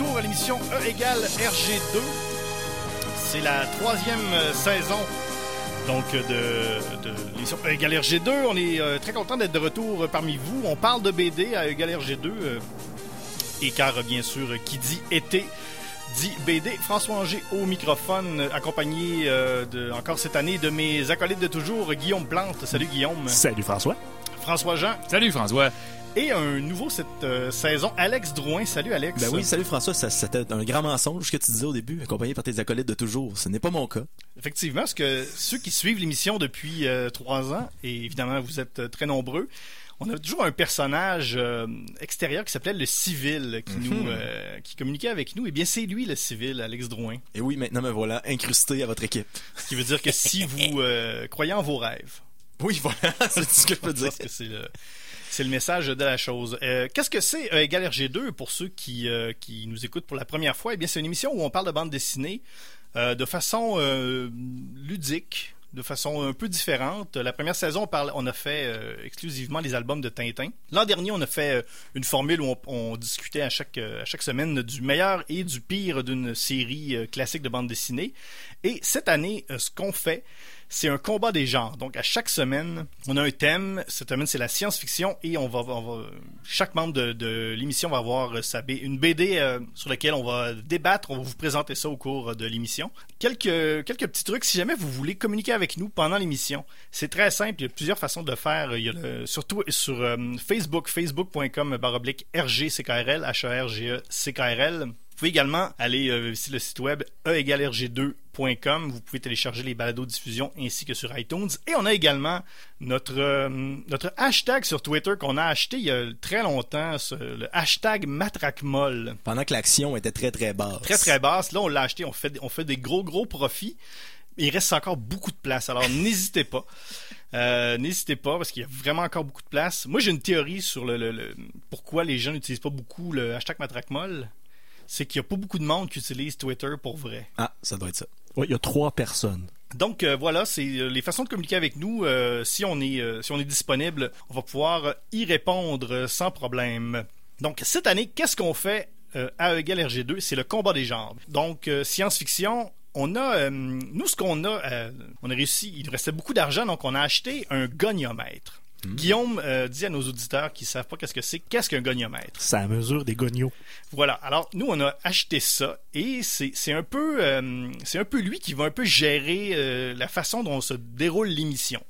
retour à l'émission E égale RG2. C'est la troisième euh, saison donc de, de l'émission E égale RG2. On est euh, très content d'être de retour parmi vous. On parle de BD à E égale RG2. euh, et car, bien sûr, qui dit été dit BD. François Anger au microphone, accompagné euh, encore cette année de mes acolytes de toujours, Guillaume Plante. Salut Guillaume. Salut François. François Jean. Salut François. Et un nouveau cette euh, saison, Alex Drouin. Salut Alex. Ben oui, salut François, ça, c'était un grand mensonge que tu disais au début, accompagné par tes acolytes de toujours. Ce n'est pas mon cas. Effectivement, parce que ceux qui suivent l'émission depuis euh, trois ans, et évidemment vous êtes euh, très nombreux, on a toujours un personnage euh, extérieur qui s'appelait le civil, qui nous, euh, qui communiquait avec nous. Et bien c'est lui le civil, Alex Drouin. Et oui, maintenant me voilà incrusté à votre équipe. Ce qui veut dire que si vous euh, croyez en vos rêves, Oui, voilà, c'est ce que je peux dire. c'est le, c'est le message de la chose. Euh, Qu'est-ce que c'est euh, égal RG2 pour ceux qui, euh, qui nous écoutent pour la première fois? Eh bien, c'est une émission où on parle de bande dessinée euh, de façon ludique, de façon un peu différente. La première saison, on, parle, on a fait euh, exclusivement les albums de Tintin. L'an dernier, on a fait euh, une formule où on, on discutait à chaque, euh, à chaque semaine du meilleur et du pire d'une série classique de bande dessinée. Et cette année, ce qu'on fait, c'est un combat des genres. Donc, à chaque semaine, on a un thème. Cette semaine, c'est la science-fiction et on va, chaque membre de, l'émission va avoir euh, sa une BD euh, sur laquelle on va débattre. On va vous présenter ça au cours de l'émission. Quelques, petits trucs. Si jamais vous voulez communiquer avec nous pendant l'émission, c'est très simple. Il y a plusieurs façons de le faire. Il y a surtout sur euh, Facebook, facebook.com baroblique RGCKRL, H-E-R-G-E-C-K-R-L. Vous pouvez également aller euh, visiter le site web e e-rg2.com. Vous pouvez télécharger les balados diffusion ainsi que sur iTunes. Et on a également notre, euh, notre hashtag sur Twitter qu'on a acheté il y a très longtemps, ce- le hashtag matraquemolle. Pendant que l'action était très très basse. Très très basse. Là, on l'a acheté, on fait, on fait des gros gros profits. Il reste encore beaucoup de place. Alors n'hésitez pas. Euh, n'hésitez pas parce qu'il y a vraiment encore beaucoup de place. Moi, j'ai une théorie sur le, le- le- pourquoi les gens n'utilisent pas beaucoup le hashtag matraquemolle. C'est qu'il n'y a pas beaucoup de monde qui utilise Twitter pour vrai. Ah, ça doit être ça. Oui, il y a trois personnes. Donc euh, voilà, c'est euh, les façons de communiquer avec nous. Euh, si on est euh, si on est disponible, on va pouvoir y répondre sans problème. Donc cette année, qu'est-ce qu'on fait à E égale RG2 C'est le combat des genres. Donc science-fiction. On a, nous, ce qu'on a, on a réussi, il nous restait beaucoup d'argent, donc on a acheté un goniomètre. Guillaume euh, dit à nos auditeurs qui savent pas qu'est-ce que c'est, qu'est-ce qu'un goniomètre? Ça mesure des gognos. voilà. Alors nous on a acheté ça et c'est c'est un peu euh, c'est un peu lui qui va un peu gérer euh, la façon dont se déroule l'émission.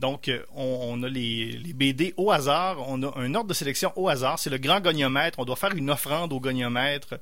Donc on, on a les, les BD au hasard, on a un ordre de sélection au hasard, c'est le grand goniomètre, on doit faire une offrande au goniomètre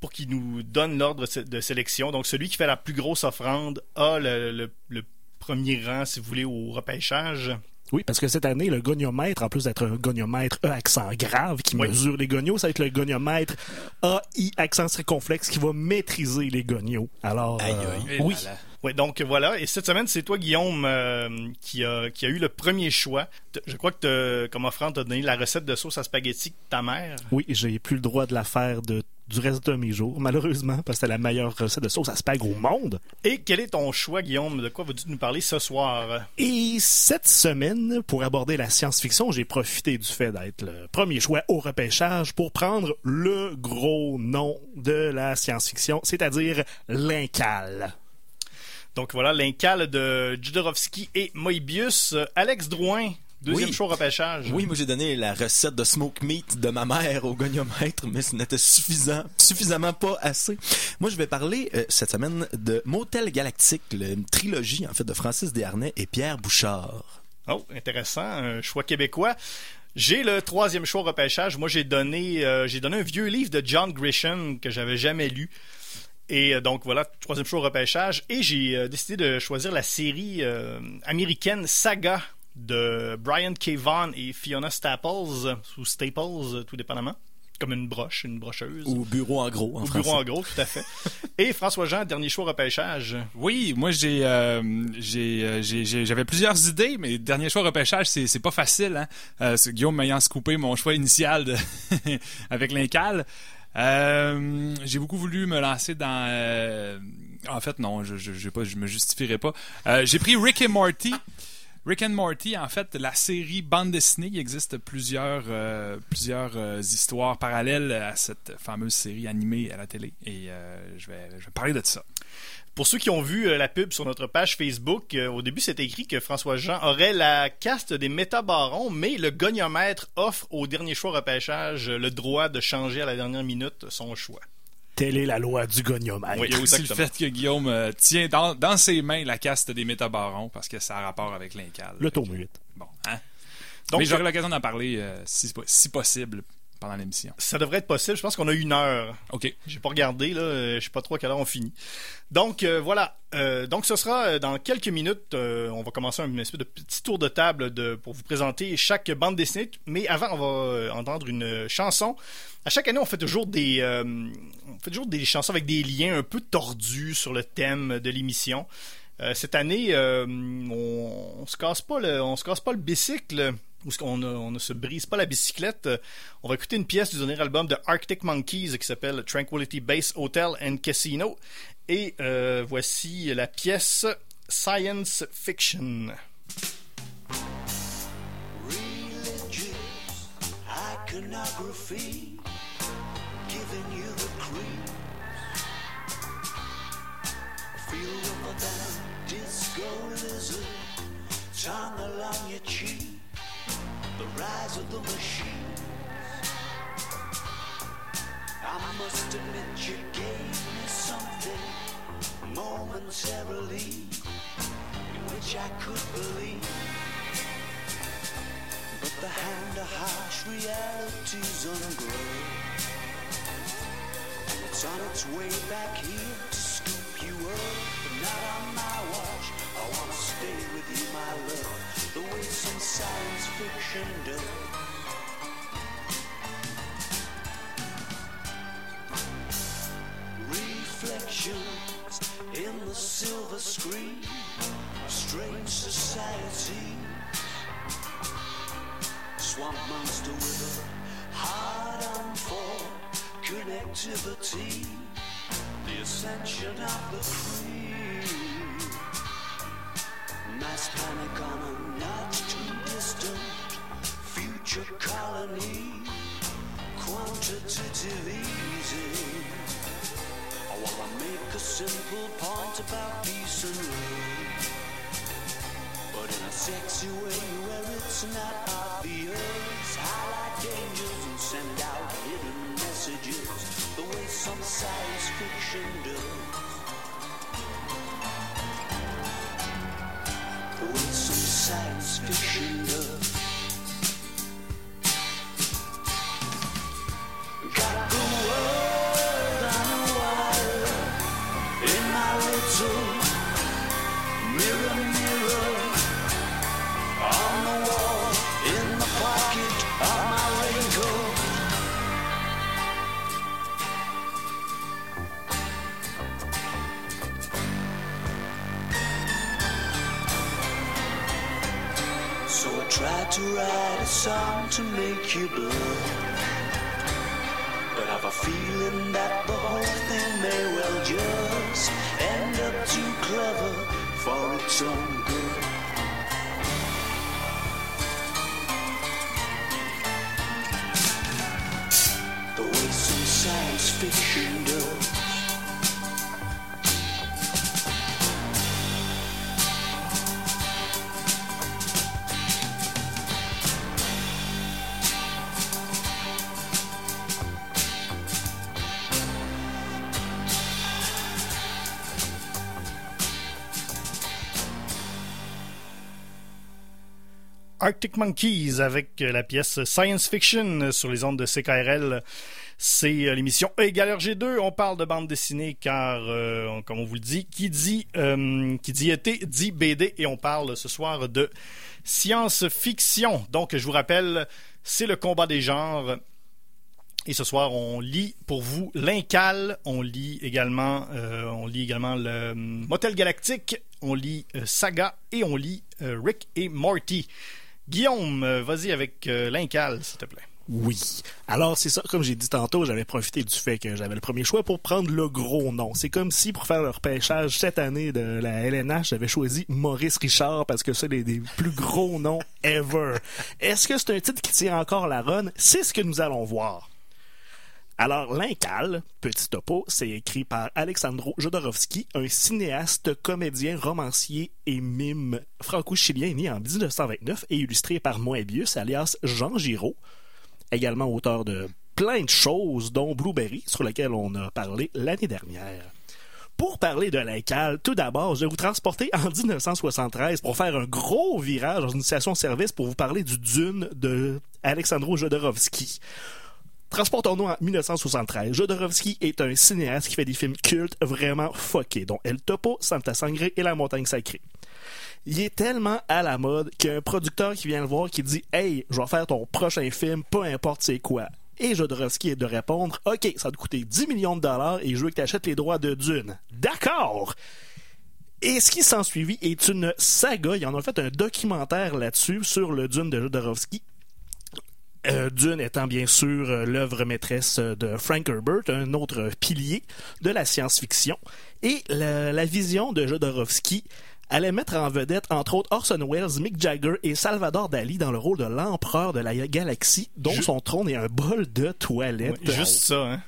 pour qu'il nous donne l'ordre de sé- de sélection. Donc celui qui fait la plus grosse offrande a le, le- le premier rang si vous voulez au repêchage. Oui, parce que cette année, le goniomètre, en plus d'être un goniomètre E accent grave qui Oui. mesure les gonios, ça va être le goniomètre AI accent circonflexe qui va maîtriser les gonios. Alors, Aïe, euh, aïe. oui. Ouais, donc voilà. Et cette semaine, c'est toi, Guillaume, euh, qui, a, qui a eu le premier choix. Je crois que comme offrande, t'as donné la recette de sauce à spaghetti de ta mère. Oui, j'ai plus le droit de la faire de, du reste de mes jours, malheureusement, parce que c'est la meilleure recette de sauce à spag au monde. Et quel est ton choix, Guillaume? De quoi vas-tu nous parler ce soir? Et cette semaine, pour aborder la science-fiction, j'ai profité du fait d'être le premier choix au repêchage pour prendre le gros nom de la science-fiction, c'est-à-dire l'Incal. Donc voilà, l'incal de Jodorowsky et Moebius. Alex Drouin, deuxième Oui. choix au repêchage. Oui, moi j'ai donné la recette de smoke meat de ma mère au goniomètre, mais ce n'était suffisant, suffisamment pas assez. Moi je vais parler euh, cette semaine de Motel Galactique, une trilogie en fait de Francis Desharnais et Pierre Bouchard. Oh, intéressant. Un choix québécois. J'ai le troisième choix repêchage. Moi, j'ai donné, euh, j'ai donné un vieux livre de John Grisham que j'avais jamais lu. Et euh, donc voilà, troisième choix repêchage. Et j'ai euh, décidé de choisir la série américaine Saga de Brian K. Vaughan et Fiona Staples, ou Staples, tout dépendamment. Comme une broche, une brocheuse. Au bureau en gros en français. bureau en gros, tout à fait. et François Jean, dernier choix repêchage. Oui, moi j'ai euh, j'ai, euh, j'ai- j'ai- j'avais plusieurs idées, mais dernier choix repêchage, c'est c'est pas facile. Hein? Euh, c'est Guillaume m'ayant scoopé mon choix initial de avec l'incal. Euh, j'ai beaucoup voulu me lancer dans. euh, en fait, non, je je, pas, je me justifierai pas. Euh, j'ai pris Rick et Morty. Rick and Morty, en fait, la série bande dessinée, il existe plusieurs, euh, euh, histoires parallèles à cette fameuse série animée à la télé. Et euh, je, vais, je vais parler de ça. Pour ceux qui ont vu la pub sur notre page Facebook, au début c'était écrit que François Jean aurait la caste des métabarons, mais le goniomètre offre au dernier choix repêchage le droit de changer à la dernière minute son choix. Telle est la loi du goniomètre. Oui. Il y a aussi Exactement. le fait que Guillaume euh, tient dans, dans ses mains la caste des métabarons parce que ça a rapport avec l'incal. Le tome 8. Bon, hein? Donc, Mais j'aurai l'occasion d'en parler euh, si, si possible pendant l'émission. Ça devrait être possible. Je pense qu'on a une heure. OK. J'ai pas regardé là, euh, je sais pas trop à quelle heure on finit. Donc euh, voilà, Euh, donc ce sera dans quelques minutes. euh, on va commencer un espèce de petit tour de table de, pour vous présenter chaque bande dessinée. Mais avant, on va entendre une chanson. À chaque année, on fait toujours des, on fait toujours des chansons avec des liens un peu tordus sur le thème de l'émission. Cette année, on, on se casse pas le, on se casse pas le bicycle. Ou on ne, ne se brise pas la bicyclette. Euh, On va écouter une pièce du dernier album de Arctic Monkeys qui s'appelle Tranquility Base Hotel and Casino. Et euh, voici la pièce Science Fiction. along your cheek. The rise of the machine. I must admit you gave me something momentarily in which I could believe. But the hand of harsh reality's ungrown. And it's on its way back here to scoop you up. But not on my watch. I wanna stay with you, my love. The way some science fiction does. Reflections in the silver screen. Strange society. Swamp monster with a hard on for connectivity. The ascension of the creed. Mass panic on a not too distant future colony. Quantitative easy. I wanna make a simple point about peace and love. But in a sexy way where it's not obvious. Highlight dangers and send out hidden messages. The way some science fiction does. Way some science fiction does. To write a song to make you blue. Arctic Monkeys avec euh, la pièce Science Fiction euh, sur les ondes de CKRL. C'est euh, l'émission E égale RG2. On parle de bande dessinée car, comme on vous le dit, qui dit, qui dit été dit BD et on parle ce soir de science-fiction. Donc, je vous rappelle, c'est le combat des genres. Et ce soir, on lit pour vous l'Incal, on lit également, on lit également le Motel Galactique, on lit Saga et on lit Rick et Morty. Guillaume, euh, vas-y avec euh, l'Incal, s'il te plaît. Oui. Alors, c'est ça, comme j'ai dit tantôt, j'avais profité du fait que j'avais le premier choix pour prendre le gros nom. C'est comme si, pour faire le repêchage cette année de la LNH, j'avais choisi Maurice Richard parce que c'est des, des plus gros noms ever. Est-ce que c'est un titre qui tient encore la run? C'est ce que nous allons voir. Alors, L'Incal, petit topo, c'est écrit par Alexandro Jodorowsky, un cinéaste, comédien, romancier et mime franco-chilien né en 1929 et illustré par Moebius, alias Jean Giraud, également auteur de plein de choses, dont Blueberry, sur lequel on a parlé l'année dernière. Pour parler de l'Incal, tout d'abord, je vais vous transporter en 1973 pour faire un gros virage dans une station-service pour vous parler du Dune de Alexandro. Transportons-nous en 1973. Jodorowsky est un cinéaste qui fait des films cultes vraiment fuckés, dont El Topo, Santa Sangre et La Montagne Sacrée. Il est tellement à la mode qu'il a producteur qui vient le voir qui dit Hey, je vais faire ton prochain film, peu importe c'est quoi. Et Jodorowsky est de répondre OK, ça va te coûter 10 millions de dollars et je veux que tu achètes les droits de Dune. D'accord! Et ce qui s'en suivit est une saga. Ils en ont fait un documentaire là-dessus sur le Dune de Jodorowsky. Euh, Dune étant bien sûr euh, l'œuvre maîtresse de Frank Herbert, un autre pilier de la science-fiction. Et la, la vision de Jodorowsky allait mettre en vedette, entre autres, Orson Welles, Mick Jagger et Salvador Dali dans le rôle de l'empereur de la galaxie, dont Ju- son trône est un bol de toilette. Ouais, juste ça, hein.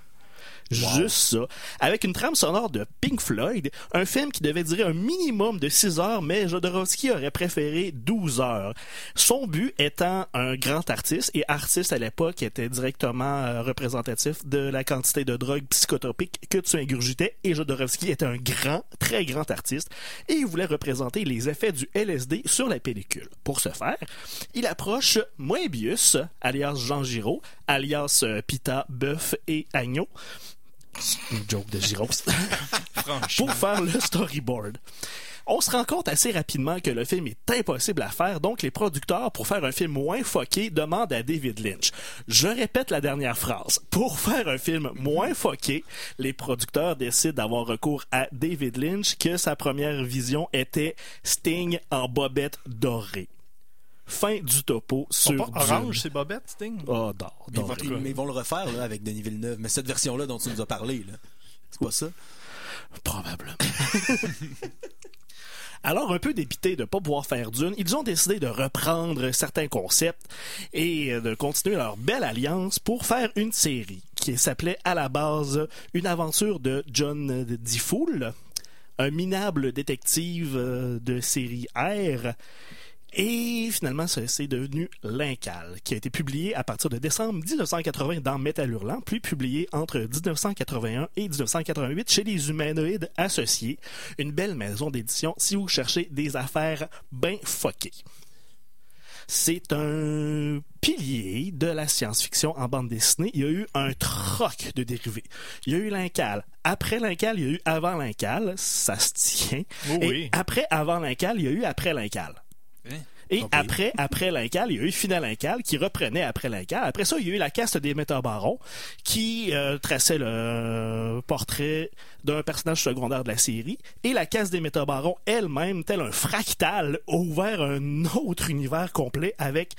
Juste ça. Avec une trame sonore de Pink Floyd, un film qui devait durer un minimum de 6 heures, mais Jodorowsky aurait préféré 12 heures. Son but étant un grand artiste, et artiste à l'époque était directement euh, représentatif de la quantité de drogue psychotropique que tu ingurgitais, et Jodorowsky était un grand, très grand artiste, et il voulait représenter les effets du LSD sur la pellicule. Pour ce faire, il approche Moebius, alias Jean Giraud, alias euh, Pita, Bœuf et Agneau, une joke de Giros. pour faire le storyboard. On se rend compte assez rapidement que le film est impossible à faire, donc les producteurs, pour faire un film moins foqué, demandent à David Lynch. Je répète la dernière phrase. Pour faire un film moins foqué, les producteurs décident d'avoir recours à David Lynch, que sa première vision était Sting en bobette dorée. Fin du topo sur pas orange, Dune. ces bobettes, Sting? Oh, d'or, Mais ils, vont, ils- mais ils vont le refaire là, avec Denis Villeneuve. Mais cette version-là dont tu nous as parlé, là, c'est pas ça? Probablement. Alors, un peu dépité de ne pas pouvoir faire Dune, ils ont décidé de reprendre certains concepts et de continuer leur belle alliance pour faire une série qui s'appelait à la base Une aventure de John DeFool, un minable détective euh, de série R. Et finalement, c'est devenu L'Incal, qui a été publié à partir de décembre 1980 dans Metal Hurlant, puis publié entre 1981 et 1988 chez les Humanoïdes Associés, une belle maison d'édition si vous cherchez des affaires bien fuckées. C'est un pilier de la science-fiction en bande dessinée. Il y a eu un troc de dérivés. Il y a eu l'Incal. Après l'Incal, il y a eu avant l'Incal. Ça se tient. Oh Et oui. après avant l'Incal, il y a eu après l'Incal. Et après, après l'Incal, il y a eu Final Incal qui reprenait après l'Incal. Après ça, il y a eu la caste des métabarons qui euh, traçait le euh, portrait d'un personnage secondaire de la série. Et la caste des métabarons elle-même, tel un fractal, a ouvert un autre univers complet avec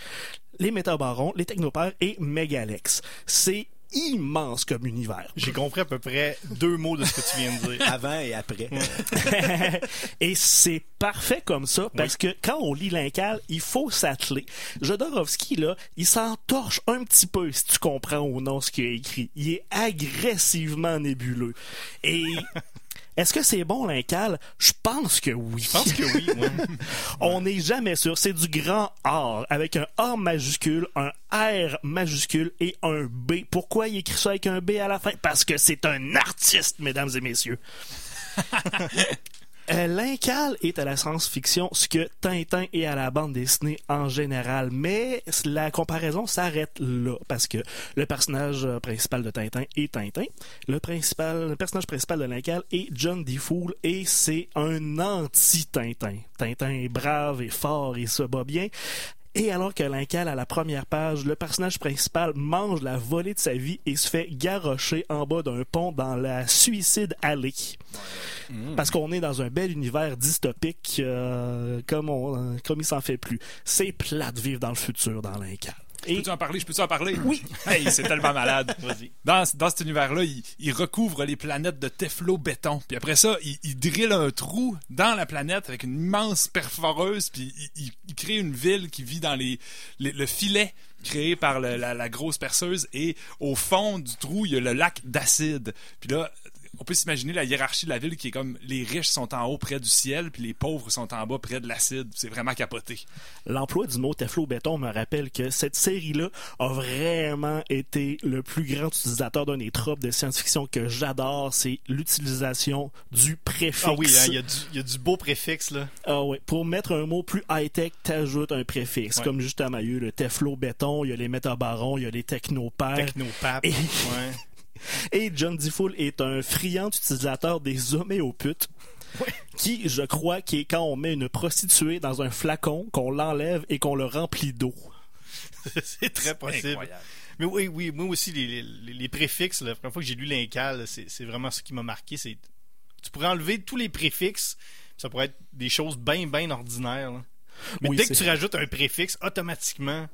les métabarons, les technopères et Megalex. C'est immense comme univers. J'ai compris à peu près deux mots de ce que tu viens de dire. Avant et après. et c'est parfait comme ça parce que quand on lit l'Incal, il faut s'atteler. Jodorowsky, là, il s'entorche un petit peu si tu comprends ou non ce qu'il a écrit. Il est agressivement nébuleux. Et est-ce que c'est bon l'Incal? Je pense que oui. Je pense que oui. On n'est jamais sûr. C'est du grand R avec un A majuscule, un R majuscule et un B. Pourquoi il écrit ça avec un B à la fin? Parce que c'est un artiste, mesdames et messieurs. Euh, L'Incal est à la science-fiction ce que Tintin est à la bande dessinée en général, mais la comparaison s'arrête là parce que le personnage euh, principal de Tintin est Tintin, le principal, le personnage principal de L'Incal est John DeFool et c'est un anti-Tintin. Tintin est brave et fort et se bat bien. Et alors que l'Incal, à la première page, le personnage principal mange la volée de sa vie et se fait garrocher en bas d'un pont dans la Suicide Alley. Parce qu'on est dans un bel univers dystopique euh, comme, on, comme il s'en fait plus. C'est plat de vivre dans le futur dans l'Incal. Je peux-tu en parler? Je peux-tu en parler? Oui! Hey, c'est tellement malade. Vas-y. Dans, dans cet univers-là, il, il recouvre les planètes de Teflo-béton. Puis après ça, il, il drille un trou dans la planète avec une immense perforeuse. Puis il, il- il crée une ville qui vit dans les, les- le filet créé par le- la, la grosse perceuse. Et au fond du trou, il y a le lac d'acide. Puis là, on peut s'imaginer la hiérarchie de la ville qui est comme les riches sont en haut près du ciel, puis les pauvres sont en bas près de l'acide. C'est vraiment capoté. L'emploi du mot Teflo béton me rappelle que cette série-là a vraiment été le plus grand utilisateur d'un des tropes de science-fiction que j'adore, c'est l'utilisation du préfixe. Ah oui, hein, il y, a du- il y a du beau préfixe, là. Ah ouais. Pour mettre un mot plus high-tech, t'ajoutes un préfixe. Ouais. Comme justement, il y a eu le Teflo béton, il y a les métabarons, il y a les technopères. Technopap. Et- Ouais. Et John DeFool est un friand utilisateur des homéoputes. Qui, je crois, qui est quand on met une prostituée dans un flacon, qu'on l'enlève et qu'on le remplit d'eau. c'est très possible. Incroyable. Mais oui, oui, moi aussi, les, les, les préfixes, la première fois que j'ai lu l'Incal, c'est vraiment ce qui m'a marqué. C'est Tu pourrais enlever tous les préfixes, ça pourrait être des choses bien, bien ordinaires. là. Mais Oui, dès que tu rajoutes un préfixe, automatiquement.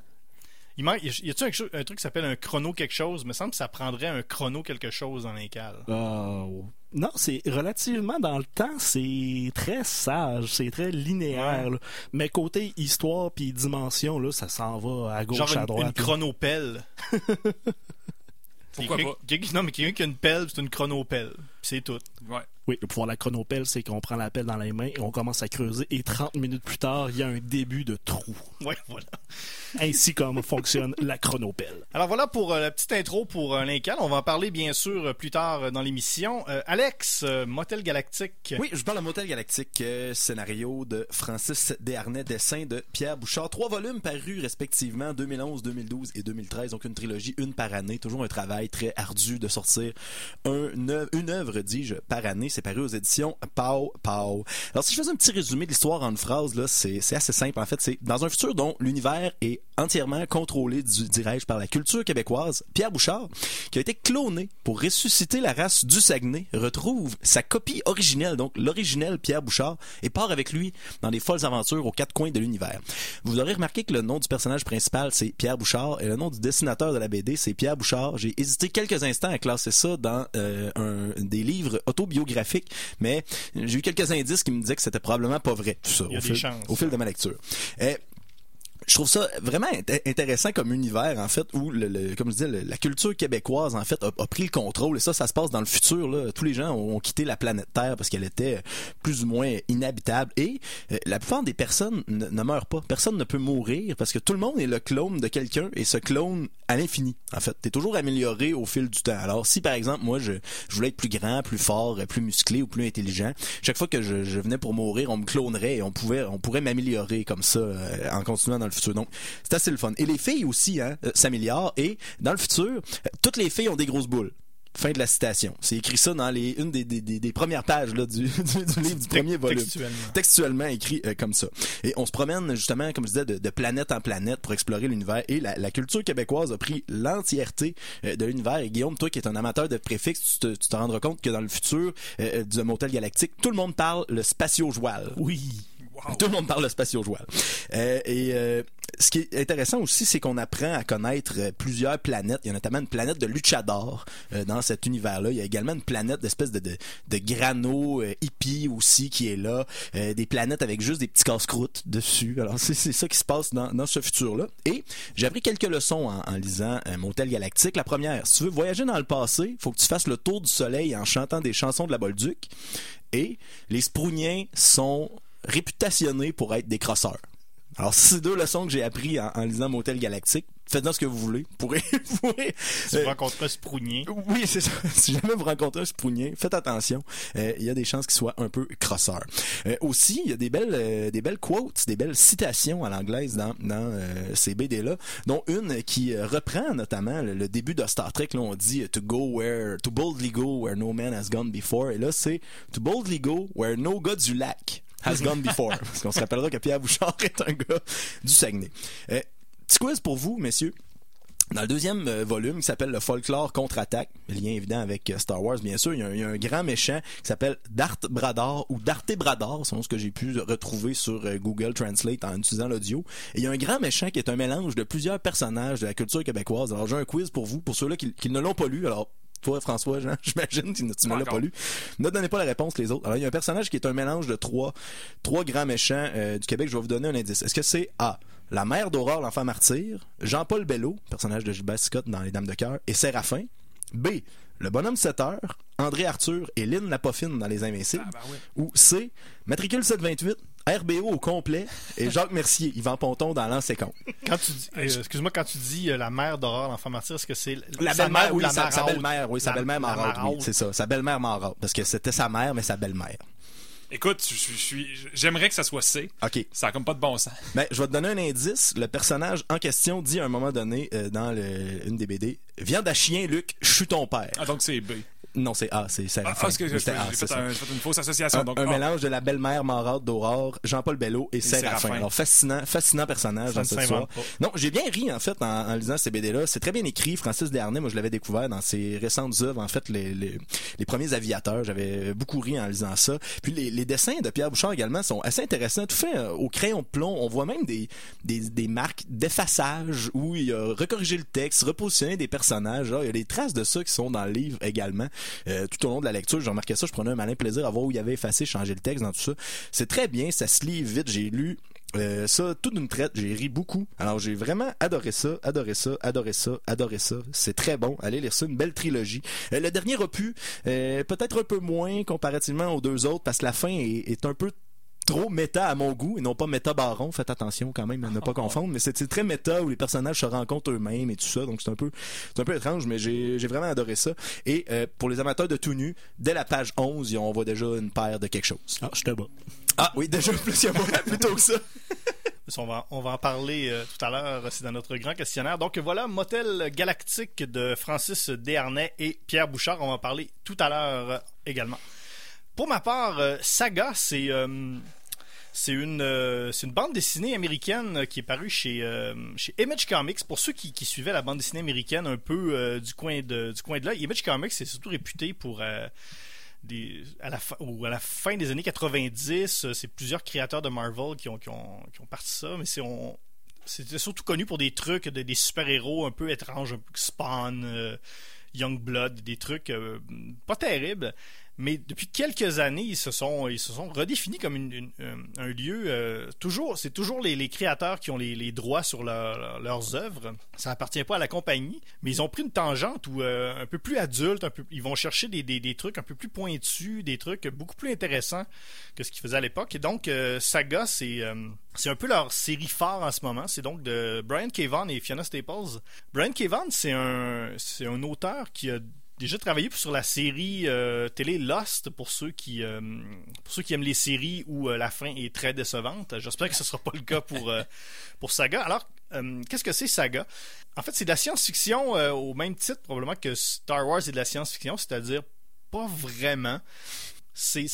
Il manque, y a-tu un, un truc qui s'appelle un chrono quelque chose? Il me semble que ça prendrait un chrono quelque chose dans l'Incal. Euh, non, c'est relativement dans le temps, c'est très sage, c'est très linéaire. Ouais. là. Mais côté histoire puis dimension, là, ça s'en va à gauche, Genre à une, droite. une chronopelle. Pourquoi pas? Non, mais quelqu'un qui a une pelle, c'est une chronopelle. Puis C'est tout. Ouais. Oui, le pouvoir de la chronopelle, c'est qu'on prend la pelle dans les mains et on commence à creuser et 30 minutes plus tard, il y a un début de trou. Ouais, voilà. Ainsi comme fonctionne la chronopelle. Alors voilà pour euh, la petite intro pour euh, l'Incal. On va en parler bien sûr euh, plus tard euh, dans l'émission. Euh, Alex, euh, Motel Galactique. Oui, je parle de Motel Galactique, euh, scénario de Francis Desharnais, dessin de Pierre Bouchard. Trois volumes parus respectivement 2011, 2012 et 2013, donc une trilogie, une par année. Toujours un travail très ardu de sortir un, une œuvre, dis-je, par année. Paru aux éditions Pau Pau. Alors si je faisais un petit résumé de l'histoire en une phrase, là, c'est assez simple. En fait, c'est dans un futur dont l'univers est entièrement contrôlé, dirais-je, par la culture québécoise, Pierre Bouchard, qui a été cloné pour ressusciter la race du Saguenay, retrouve sa copie originelle, donc l'originel Pierre Bouchard, et part avec lui dans des folles aventures aux quatre coins de l'univers. Vous aurez remarqué que le nom du personnage principal, c'est Pierre Bouchard, et le nom du dessinateur de la BD, c'est Pierre Bouchard. J'ai hésité quelques instants à classer ça dans euh, un, des livres autobiographiques, mais j'ai eu quelques indices qui me disaient que c'était probablement pas vrai, tout ça, Il y a au, des fil, chances. au fil de ma lecture. Euh, je trouve ça vraiment int- intéressant comme univers en fait où le, le- comme je disais la culture québécoise en fait a, pris le contrôle. Et ça ça se passe dans le futur là. Tous les gens ont, quitté la planète Terre parce qu'elle était plus ou moins inhabitable. Et euh, la plupart des personnes ne, ne meurent pas. Personne ne peut mourir parce que tout le monde est le clone de quelqu'un et ce clone à l'infini en fait. T'es toujours amélioré au fil du temps. Alors si par exemple moi je, je voulais être plus grand plus fort plus musclé ou plus intelligent chaque fois que je, je venais pour mourir on me clonerait et on pouvait on pourrait m'améliorer comme ça euh, en continuant dans le futur donc c'est assez le fun et les filles aussi hein, euh, s'améliorent et dans le futur euh, toutes les filles ont des grosses boules Fin de la citation. C'est écrit ça dans les une des, des, des, des premières pages là, du, du, du livre du premier volume Textuellement. textuellement écrit euh, comme ça. Et on se promène justement, comme je disais, de, de planète en planète pour explorer l'univers. Et la, la culture québécoise a pris l'entièreté euh, de l'univers. Et Guillaume, toi qui es un amateur de préfixes, tu te, tu te rendras compte que dans le futur euh, du motel galactique, tout le monde parle le spatio-joual. Oui. Tout le monde parle le spatio-joual. Euh, et euh, ce qui est intéressant aussi, c'est qu'on apprend à connaître euh, plusieurs planètes. Il y a notamment une planète de luchador dans cet univers-là. Il y a également une planète d'espèce de, de, de hippie aussi qui est là. Des planètes avec juste des petits casse-croûtes dessus. Alors c'est ça qui se passe dans, dans ce futur-là. Et j'ai appris quelques leçons en, en lisant Motel Galactique. La première, si tu veux voyager dans le passé, faut que tu fasses le tour du soleil en chantant des chansons de la Bolduc. Et les Sprougnins sont réputationnés pour être des crosseurs. Alors, c'est deux leçons que j'ai appris en, en lisant Motel Galactique. Faites-en ce que vous voulez. Vous pourrez, vous pourrez, Tu euh, rencontres un sprougnier. oui, c'est ça. Si jamais vous rencontrez un sprougnier, faites attention. Euh, Il y a des chances qu'il soit un peu crosseur. Euh, aussi, il y a des belles, des belles quotes, des belles citations à l'anglaise dans, dans ces BD-là, dont une qui reprend notamment le, le début de Star Trek. Là, on dit to go where, to boldly go where no man has gone before. Et là, c'est to boldly go where no gars du lac has gone before. Parce qu'on se rappellera que Pierre Bouchard est un gars du Saguenay. Euh, petit quiz pour vous, messieurs. Dans le deuxième euh, volume, qui s'appelle le Folklore contre-attaque, lien évident avec euh, Star Wars, bien sûr, il y, a un, il y a un grand méchant qui s'appelle Darth Bradar ou Darth Bradar, selon ce que j'ai pu retrouver sur Google Translate en utilisant l'audio. Et il y a un grand méchant qui est un mélange de plusieurs personnages de la culture québécoise. Alors j'ai un quiz pour vous, pour ceux-là qui, qui ne l'ont pas lu. Alors toi, François, Jean, j'imagine, tu, ne- tu ne Pas l'as pas lu. Ne donnez pas la réponse, les autres. Alors, il y a un personnage qui est un mélange de trois, trois grands méchants euh, du Québec. Je vais vous donner un indice. Est-ce que c'est A, la mère d'Aurore, l'enfant martyr, Jean-Paul Bello, personnage de Gilbert Scott dans Les Dames de cœur, et Séraphin? B, le bonhomme 7 heures, André Arthur et Lynn Lapoffine dans Les Invincibles? Ah, ben. Ou C, matricule 728, RBO au complet, et Jacques Mercier, Yvan Ponton dans l'an séquent. Quand tu dis, euh, excuse-moi, quand tu dis euh, la mère d'Aurore, l'enfant martyr, est-ce que c'est La sa belle-mère, ou oui, la sa, mère sa haute? belle-mère, oui, sa belle-mère oui, c'est ça, sa belle-mère maraude, parce que c'était sa mère, mais sa belle-mère. Écoute, je, j'aimerais que ça soit C. OK. Ça a comme pas de bon sens. Ben, je vais te donner un indice. Le personnage en question dit à un moment donné euh, dans le, une des BD Viande à chien, Luc, je suis ton père. Ah, donc c'est B. Non, c'est A, c'est Ah, Séraphin. parce que Mais j'ai c'était A, j'ai c'est fait, ça. un- j'ai fait une fausse association. Un, donc, un ah, mélange de la belle-mère maraude d'Aurore, Jean-Paul Bello et Séraphin. Séraphin. Alors, fascinant, fascinant personnage dans cette pas. Non, j'ai bien ri, en fait, en, en lisant ces BD-là. C'est très bien écrit. Francis Desharnais, moi, je l'avais découvert dans ses récentes œuvres. En fait, les, les, les premiers aviateurs. J'avais beaucoup ri en lisant ça. Puis les, les dessins de Pierre Bouchard également sont assez intéressants. Tout fait euh, au crayon de plomb. On voit même des, des, des marques d'effaçage où il a recorrigé le texte, repositionné des personnages. Là, il y a des traces de ça qui sont dans le livre également. Euh, tout au long de la lecture, j'ai remarqué ça. Je prenais un malin plaisir à voir où il y avait effacé, changé le texte dans tout ça. C'est très bien. Ça se lit vite. J'ai lu euh, ça, tout d'une traite, j'ai ri beaucoup. Alors j'ai vraiment adoré ça, adoré ça, adoré ça, adoré ça. C'est très bon. Allez lire ça, une belle trilogie. Euh, le dernier opus, euh, peut-être un peu moins comparativement aux deux autres, parce que la fin est, est un peu trop méta à mon goût et non pas méta baron. Faites attention quand même à ne pas confondre, mais c'est très méta où les personnages se rencontrent eux-mêmes et tout ça. Donc c'est un peu c'est un peu étrange, mais j'ai j'ai vraiment adoré ça. Et euh, pour les amateurs de tout nu, dès la page 11, on voit déjà une paire de quelque chose. Ah, je te bats. Ah oui, déjà plus que moi, plutôt que ça. On va, on va en parler euh, tout à l'heure, c'est dans notre grand questionnaire. Donc voilà, Motel Galactique de Francis Desharnais et Pierre Bouchard. On va en parler tout à l'heure euh, également. Pour ma part, euh, Saga, c'est euh, c'est une, euh, une bande dessinée américaine euh, qui est parue chez, euh, chez Image Comics. Pour ceux qui, suivaient la bande dessinée américaine un peu du coin de du coin de là, Image Comics c'est surtout réputé pour des, à, la fin, ou à la fin des années 90, euh, c'est plusieurs créateurs de Marvel qui ont, qui ont, qui ont parti ça, mais c'était surtout connu pour des trucs, de- des super-héros un peu étranges, un peu Spawn, euh, Youngblood, des trucs pas terribles. Mais depuis quelques années, ils se sont, ils se sont redéfinis comme euh, un lieu. euh, toujours, c'est toujours les, les créateurs qui ont les, les droits sur leur- leurs œuvres. Ça appartient pas à la compagnie, mais ils ont pris une tangente où euh, un peu plus adulte, un peu, ils vont chercher des, des, des trucs un peu plus pointus, des trucs beaucoup plus intéressants que ce qu'ils faisaient à l'époque. Et donc, euh, Saga, c'est c'est un peu leur série phare en ce moment. C'est donc de Brian K. Vaughan et Fiona Staples. Brian K. Vaughan, c'est un, c'est un auteur qui a déjà travaillé sur la série euh, télé Lost pour ceux qui euh, pour ceux qui aiment les séries où euh, la fin est très décevante. J'espère que ce sera pas le cas pour pour Saga. Alors qu'est-ce que c'est Saga? En fait, c'est de la science-fiction au même titre probablement que Star Wars est de la science-fiction, c'est-à-dire pas vraiment. C'est,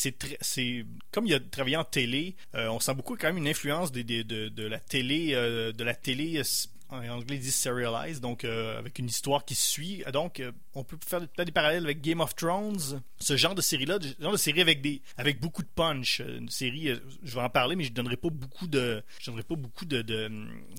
comme il a travaillé en télé, on sent beaucoup quand même une influence des, des- de, de la télé, euh, de la télé. En anglais, ils disent serialized, donc euh, avec une histoire qui suit. Donc, euh, on peut faire peut-être des parallèles avec Game of Thrones, ce genre de série-là, genre de série avec des, avec beaucoup de punch. Euh, Une série, je vais en parler, mais je donnerai pas beaucoup de, je donnerai pas beaucoup de, de,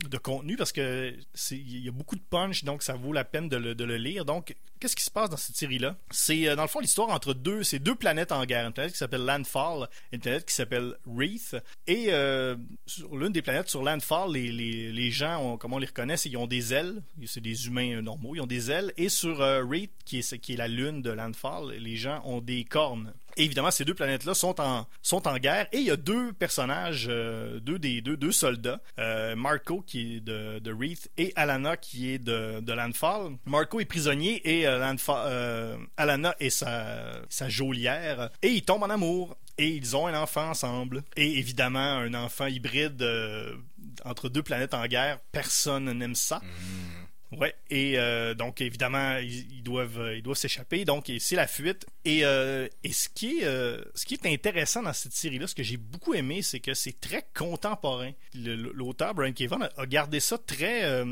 de contenu parce que il y a beaucoup de punch, donc ça vaut la peine de le, de le lire. Donc, qu'est-ce qui se passe dans cette série-là? C'est euh, dans le fond l'histoire entre deux, c'est deux planètes en guerre, une planète qui s'appelle Landfall, et une planète qui s'appelle Wreath. Et euh, sur l'une des planètes, sur Landfall, les, les, les gens, ont, comme on les reconnaît, ils ont des ailes. C'est des humains euh, normaux, ils ont des ailes. Et sur Wraith, qui est, qui est la lune de Landfall, les gens ont des cornes. Évidemment, ces deux planètes-là sont en, sont en guerre. Et il y a deux personnages, euh, deux des deux, deux soldats. Euh, Marco, qui est de, de Wreath, et Alana, qui est de, de Landfall. Marco est prisonnier et euh, euh, Alana est sa, sa geôlière. Et ils tombent en amour. Et ils ont un enfant ensemble. Et évidemment, un enfant hybride entre deux planètes en guerre. Personne n'aime ça. Ouais, et euh, donc évidemment ils, doivent euh, ils doivent s'échapper, donc c'est la fuite. Et, euh, et ce qui est ce qui est intéressant dans cette série-là, ce que j'ai beaucoup aimé, c'est que c'est très contemporain. L'auteur Brian Kevan a, gardé ça très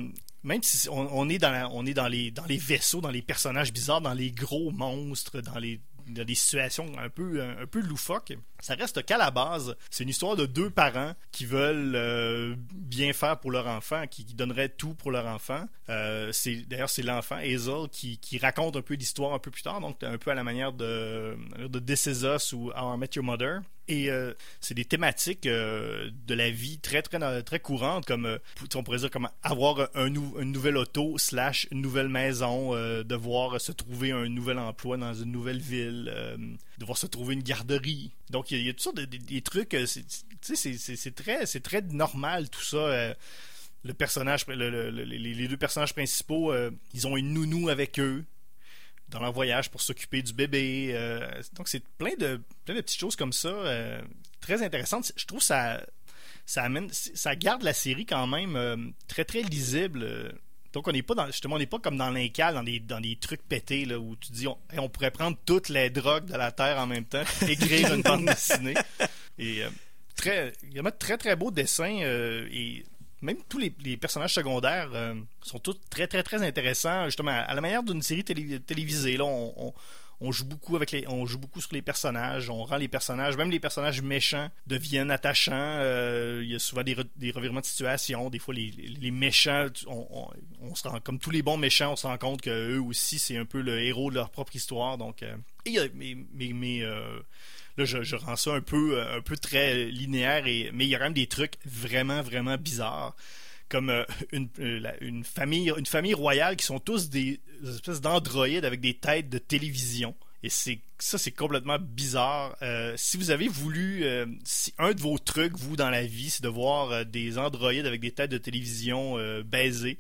même si on, est dans on est dans les dans les vaisseaux, dans les personnages bizarres, dans les gros monstres, dans les dans des situations un peu un, peu loufoques, ça reste qu'à la base, c'est une histoire de deux parents qui veulent euh, bien faire pour leur enfant, qui, donneraient tout pour leur enfant. Euh, d'ailleurs c'est l'enfant Hazel qui, qui raconte un peu l'histoire un peu plus tard, donc un peu à la manière de de ou How I Met Your Mother. Et euh, c'est des thématiques euh, de la vie très très très courantes comme euh, on pourrait dire comme avoir un, nou- une nouvelle auto slash une nouvelle maison, devoir se trouver un nouvel emploi dans une nouvelle ville, devoir se trouver une garderie. Donc il y, a- toutes sortes de des, des trucs. c'est- très très normal tout ça. le personnage, le- le- le- les, deux personnages principaux, ils ont une nounou avec eux dans leur voyage pour s'occuper du bébé. euh, donc c'est plein de plein de petites choses comme ça, euh, très intéressantes. Je trouve ça ça amène, ça garde la série quand même euh, très très lisible. Donc on n'est pas dans justement on n'est pas comme dans l'incal dans des dans des trucs pétés là où tu dis on, on pourrait prendre toutes les drogues de la terre en même temps, écrire une bande dessinée et très il y a de très très beaux dessins euh, et même tous les, personnages secondaires euh, sont tous très très très intéressants. Justement à la manière d'une série télé- télévisée là on, joue beaucoup avec les on joue beaucoup sur les personnages on rend les personnages même les personnages méchants deviennent attachants. Euh, il y a souvent des, des revirements de situation. Des fois les, les méchants on, on- se rend comme tous les bons méchants on se rend compte que eux aussi c'est un peu le héros de leur propre histoire. Donc euh, et il y a- euh, là je, rends ça un peu euh, un peu très linéaire et mais il y a quand même des trucs vraiment vraiment bizarres. Comme euh, une, euh, une famille une famille royale qui sont tous des espèces d'androïdes avec des têtes de télévision. Et c'est ça c'est complètement bizarre. Si vous avez voulu si un de vos trucs vous dans la vie c'est de voir des androïdes avec des têtes de télévision baiser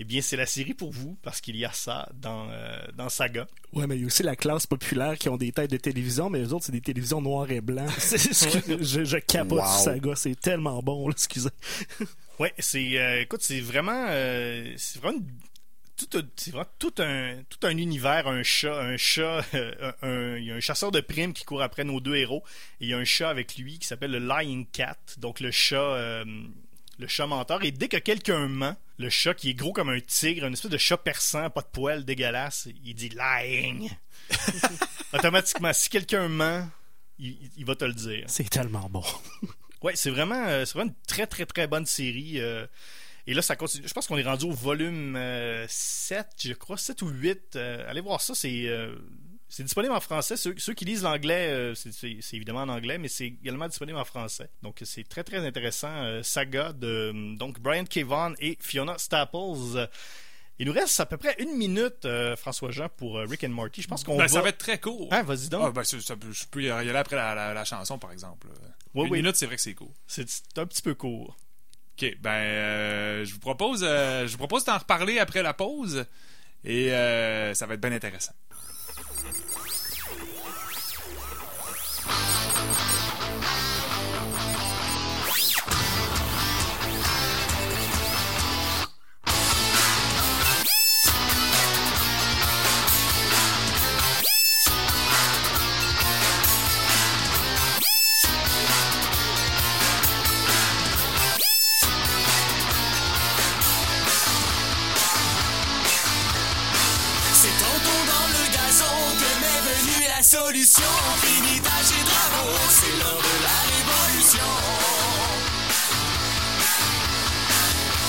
eh bien c'est la série pour vous parce qu'il y a ça dans euh, dans Saga Ouais, mais il y a aussi la classe populaire qui ont des têtes de télévision, mais les autres, c'est des télévisions noires et blancs. C'est- je, je capote Wow. sur Saga, c'est tellement bon, là, excusez. Ouais, c'est euh, écoute, c'est vraiment euh, c'est vraiment une- tout un, c'est vraiment tout un tout un univers, un chat, un chat, euh, un- il y a un chasseur de primes qui court après nos deux héros et il y a un chat avec lui qui s'appelle le Lying Cat, donc le chat euh, le chat menteur et dès que quelqu'un ment, le chat qui est gros comme un tigre, une espèce de chat perçant, pas de poils, dégueulasse, il dit lying. Automatiquement, si quelqu'un ment, il, il va te le dire. C'est tellement bon. Ouais, c'est vraiment, euh, c'est vraiment une très très très bonne série. euh, et là, ça continue. Je pense qu'on est rendu au volume euh, 7, je crois, 7 ou 8. euh, allez voir ça, c'est euh, c'est disponible en français. Ceux, ceux qui lisent l'anglais, euh, c'est- évidemment en anglais, mais c'est également disponible en français. Donc c'est très très intéressant. euh, saga de euh, donc Brian K. Vaughan et Fiona Staples. Il nous reste à peu près une minute, euh, François-Jean, pour euh, Rick and Morty. Je pense qu'on Ben, va... Ça va être très court. Ah, vas-y donc. Ah, ben, ça je peux y aller après la, la- la chanson, par exemple. Oui, Une oui. minute, c'est vrai que c'est court. C'est un petit peu court. OK, ben, euh, je vous propose, je vous propose d'en reparler après la pause. Et ça va être bien intéressant. Thank you. Solution. Fini et bravo, c'est l'heure de la révolution.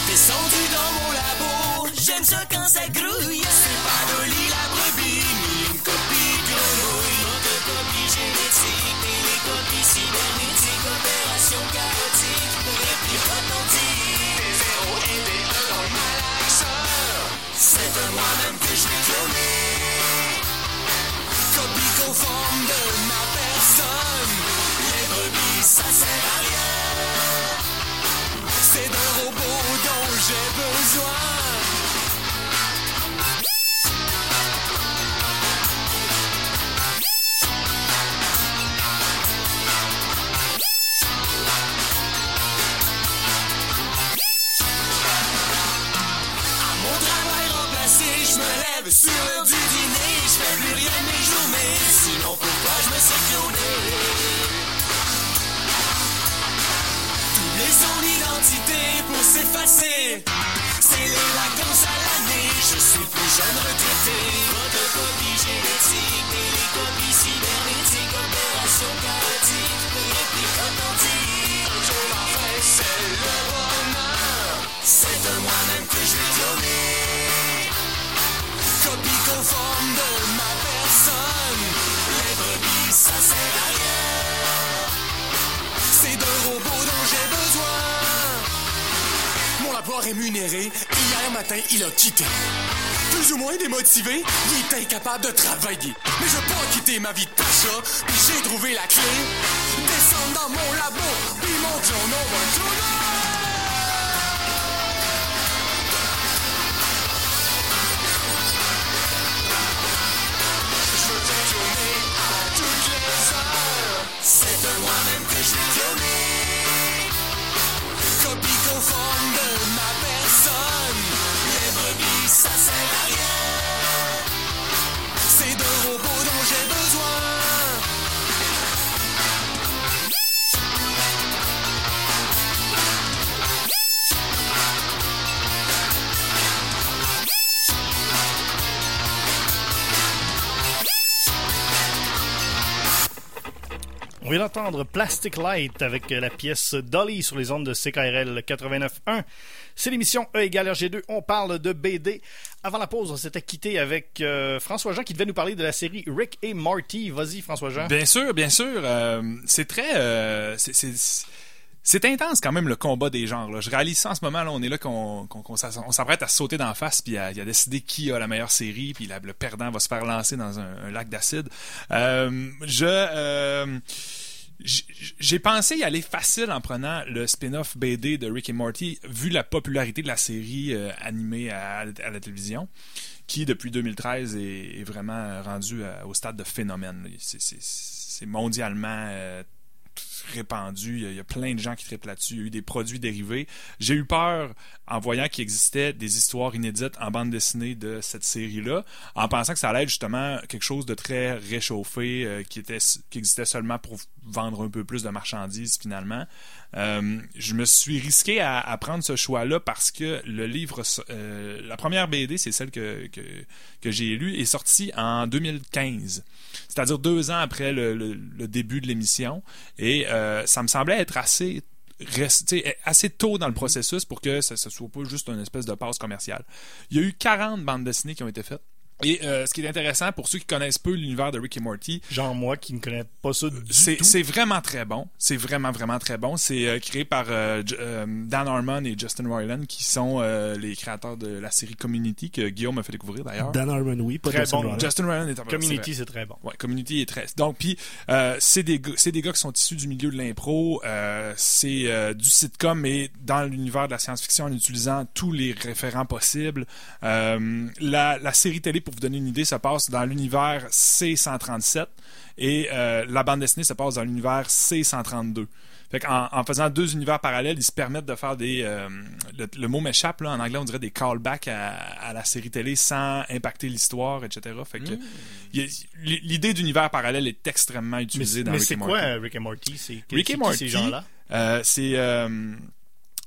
Descendu dans mon labo, j'aime ça quand ça. Il est incapable de travailler. Mais je peux quitter ma vie de pacha, puis j'ai trouvé la clé. Descendre dans mon labo, puis mon John over Je veux cloner à toutes les heures. C'est de moi-même que je vais. Copie conforme de ma personne. Les brebis, ça sert à rien. On vient d'entendre Plastic Light avec la pièce Dolly sur les ondes de CKRL 89.1. C'est l'émission E égale RG2. On parle de BD. Avant la pause, on s'était quitté avec euh, François Jean qui devait nous parler de la série Rick et Morty. Vas-y, François Jean. Bien sûr, bien sûr. euh, c'est très. euh, c'est- intense quand même le combat des genres. Là. Je réalise ça en ce moment. Là, on est là qu'on on s'apprête à sauter d'en face puis à, décider qui a la meilleure série puis le perdant va se faire lancer dans un, lac d'acide. Euh, je euh, j'ai pensé y aller facile en prenant le spin-off BD de Rick et Morty vu la popularité de la série euh, animée à, la télévision qui depuis 2013 est, est vraiment rendu à- au stade de phénomène. C'est- mondialement répandu. Il y, a, plein de gens qui trippent là-dessus. Il y a eu des produits dérivés. J'ai eu peur en voyant qu'il existait des histoires inédites en bande dessinée de cette série-là, en pensant que ça allait être justement quelque chose de très réchauffé, euh, qui, était, qui existait seulement pour vendre un peu plus de marchandises finalement. Euh, je me suis risqué à, prendre ce choix-là parce que le livre, euh, la première BD, c'est celle que, j'ai lue, est sortie en 2015. C'est-à-dire deux ans après le, début de l'émission. Et euh, ça me semblait être assez assez tôt dans le processus pour que ça ne soit pas juste une espèce de passe commerciale. Il y a eu 40 bandes dessinées qui ont été faites. Et euh, ce qui est intéressant pour ceux qui connaissent peu l'univers de Rick et Morty, Genre moi qui ne connais pas ça du c'est tout. c'est vraiment très bon. C'est vraiment, vraiment très bon. C'est euh, créé par euh, Dan Harmon et Justin Roiland, qui sont les créateurs de la série Community, que Guillaume m'a fait découvrir d'ailleurs. Dan Harmon, oui, pas Très Justin bon. Roiland. Justin Roiland est en Community, c'est très bon. Ouais, Community est très. Donc, puis c'est des gars- c'est des gars qui sont issus du milieu de l'impro. c'est du sitcom, mais dans l'univers de la science-fiction en utilisant tous les référents possibles. La, la série télé, pour vous donner une idée, ça passe dans l'univers C137 et euh, la bande dessinée, ça passe dans l'univers C132. Fait en, en faisant deux univers parallèles, ils se permettent de faire des. euh, le, le mot m'échappe, là, en anglais, on dirait des callbacks à, à la série télé sans impacter l'histoire, etc. Fait que a- l'idée d'univers parallèle est extrêmement Mais, utilisée dans mais Rick c'est et quoi euh, Rick et Morty? C'est Rick c'est et Morty, ces gens-là? euh, c'est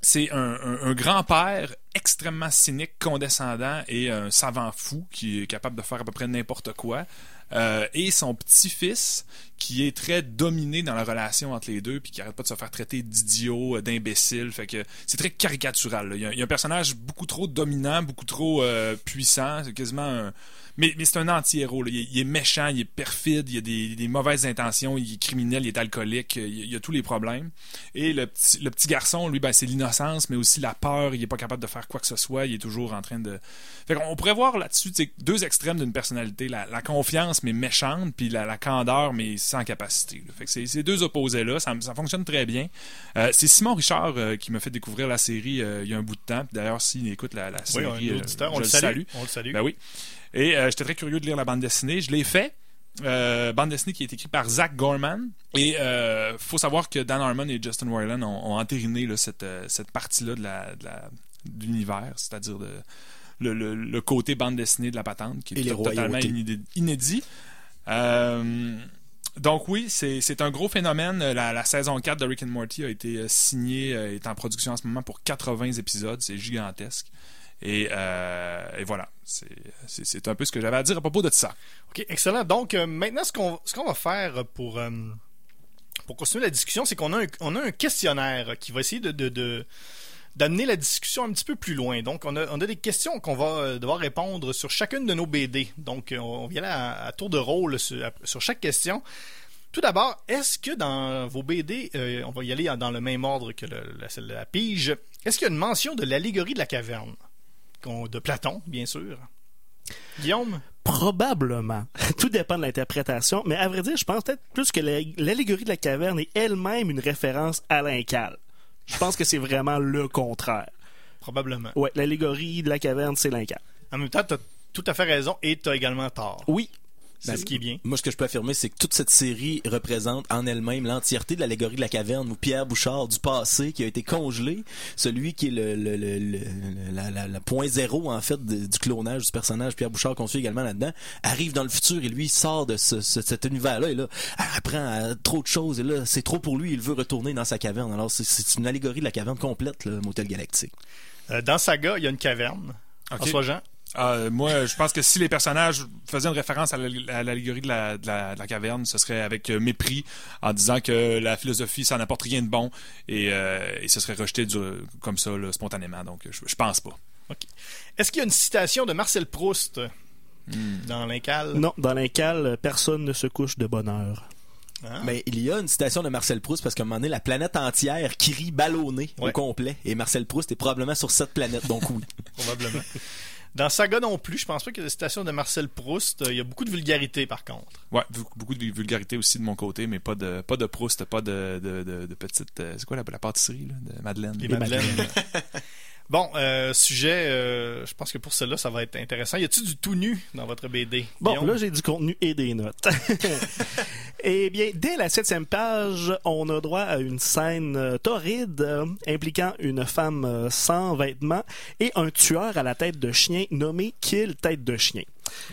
c'est un, grand-père extrêmement cynique, condescendant et un savant fou qui est capable de faire à peu près n'importe quoi. Euh, et son petit-fils qui est très dominé dans la relation entre les deux puis qui arrête pas de se faire traiter d'idiot, euh, d'imbécile. Fait que c'est très caricatural. là. Il y, a, il y a un personnage beaucoup trop dominant, beaucoup trop euh, puissant. C'est quasiment un... Mais, mais c'est un anti-héros. Il, est- méchant, il est perfide, il a des, mauvaises intentions, il est criminel, il est alcoolique, il, a tous les problèmes. Et le petit, le petit garçon, lui, ben, c'est l'innocence, mais aussi la peur. Il est pas capable de faire quoi que ce soit. Il est toujours en train de. Fait qu'on pourrait voir là-dessus deux extrêmes d'une personnalité la, la confiance, mais méchante, puis la, la candeur, mais sans capacité. là. Fait que c'est ces deux opposés-là, ça, ça fonctionne très bien. Euh, c'est Simon Richard euh, qui m'a fait découvrir la série euh, il y a un bout de temps. D'ailleurs, s'il écoute la, la Oui, série, je On le salue. On le salue. ben oui. Et j'étais très curieux de lire la bande dessinée. Je l'ai fait. Euh, bande dessinée qui est écrite par Zach Gorman. Et euh, faut savoir que Dan Harmon et Justin Roiland ont, ont entériné là, cette, cette partie-là de la, de la- de l'univers, c'est-à-dire de, le, le- le côté bande dessinée de la patente, qui est to- totalement inédit. Euh, donc oui, c'est un gros phénomène. La, la saison 4 de Rick and Morty a été euh, signée, euh, est en production en ce moment pour 80 épisodes. C'est gigantesque. Et, euh, et voilà, c'est un peu ce que j'avais à dire à propos de ça. OK, excellent. Donc, euh, maintenant, ce qu'on va faire pour, euh, pour continuer la discussion, c'est qu'on a, un- on a un questionnaire qui va essayer de, de, de- d'amener la discussion un petit peu plus loin. Donc, on a, des questions qu'on va euh, devoir répondre sur chacune de nos BD. Donc, euh, on y aller à, tour de rôle sur, chaque question. Tout d'abord, est-ce que dans vos BD, euh, on va y aller dans le même ordre que la, celle de la pige, est-ce qu'il y a une mention de l'allégorie de la caverne? De Platon, bien sûr. Guillaume? Probablement. Tout dépend de l'interprétation, mais à vrai dire, je pense peut-être plus que la- l'allégorie de la caverne est elle-même une référence à l'incal. Je pense que c'est vraiment le contraire. Probablement. Ouais, l'allégorie de la caverne, c'est l'incal. En même temps, tu as tout à fait raison et tu as également tort. Oui. C'est ce qui est bien. Moi, ce que je peux affirmer, c'est que toute cette série représente en elle-même l'entièreté de l'allégorie de la caverne où Pierre Bouchard du passé qui a été congelé, celui qui est le, le, le, le- la, la- la point zéro en fait de- du clonage du personnage Pierre Bouchard qu'on suit également là-dedans, arrive dans le futur et lui sort de ce, ce- cet univers-là et là apprend à trop de choses et là c'est trop pour lui, il veut retourner dans sa caverne. Alors c'est- c'est une allégorie de la caverne complète, le Motel Galactique. Euh, dans Saga, il y a une caverne. Ok. François Jean. Euh, moi, je pense que si les personnages faisaient une référence à l'al- à l'allégorie de la, de, la, de la caverne, ce serait avec euh, mépris, en disant que la philosophie, ça n'apporte rien de bon, et, euh, et ce serait rejeté du- comme ça, là, spontanément. Donc, je, je pense pas. Est-ce qu'il y a une citation de Marcel Proust dans l'Incal? Non, dans l'incal, personne ne se couche de bonne heure. Hein? Mais il y a une citation de Marcel Proust parce qu'à un moment donné, la planète entière crie ballonné au Ouais. complet et Marcel Proust est probablement sur cette planète, donc oui. Probablement. Dans Saga non plus, je pense pas qu'il y ait de citation de Marcel Proust. Euh, Il y a beaucoup de vulgarité, par contre. Ouais, beaucoup de vulgarité aussi de mon côté, mais pas de, pas de Proust, pas de, de, de, de petite. euh, c'est quoi la, la pâtisserie, là, de Madeleine? Les Les Madeleines. bon, euh, sujet, euh, je pense que pour cela, ça va être intéressant. Y a-t-il du tout nu dans votre BD? Bon, Guillaume? là, j'ai du contenu et des notes. Eh bien, dès la septième page, on a droit à une scène euh, torride euh, impliquant une femme sans vêtements et un tueur à la tête de chien nommé Kill Tête de Chien.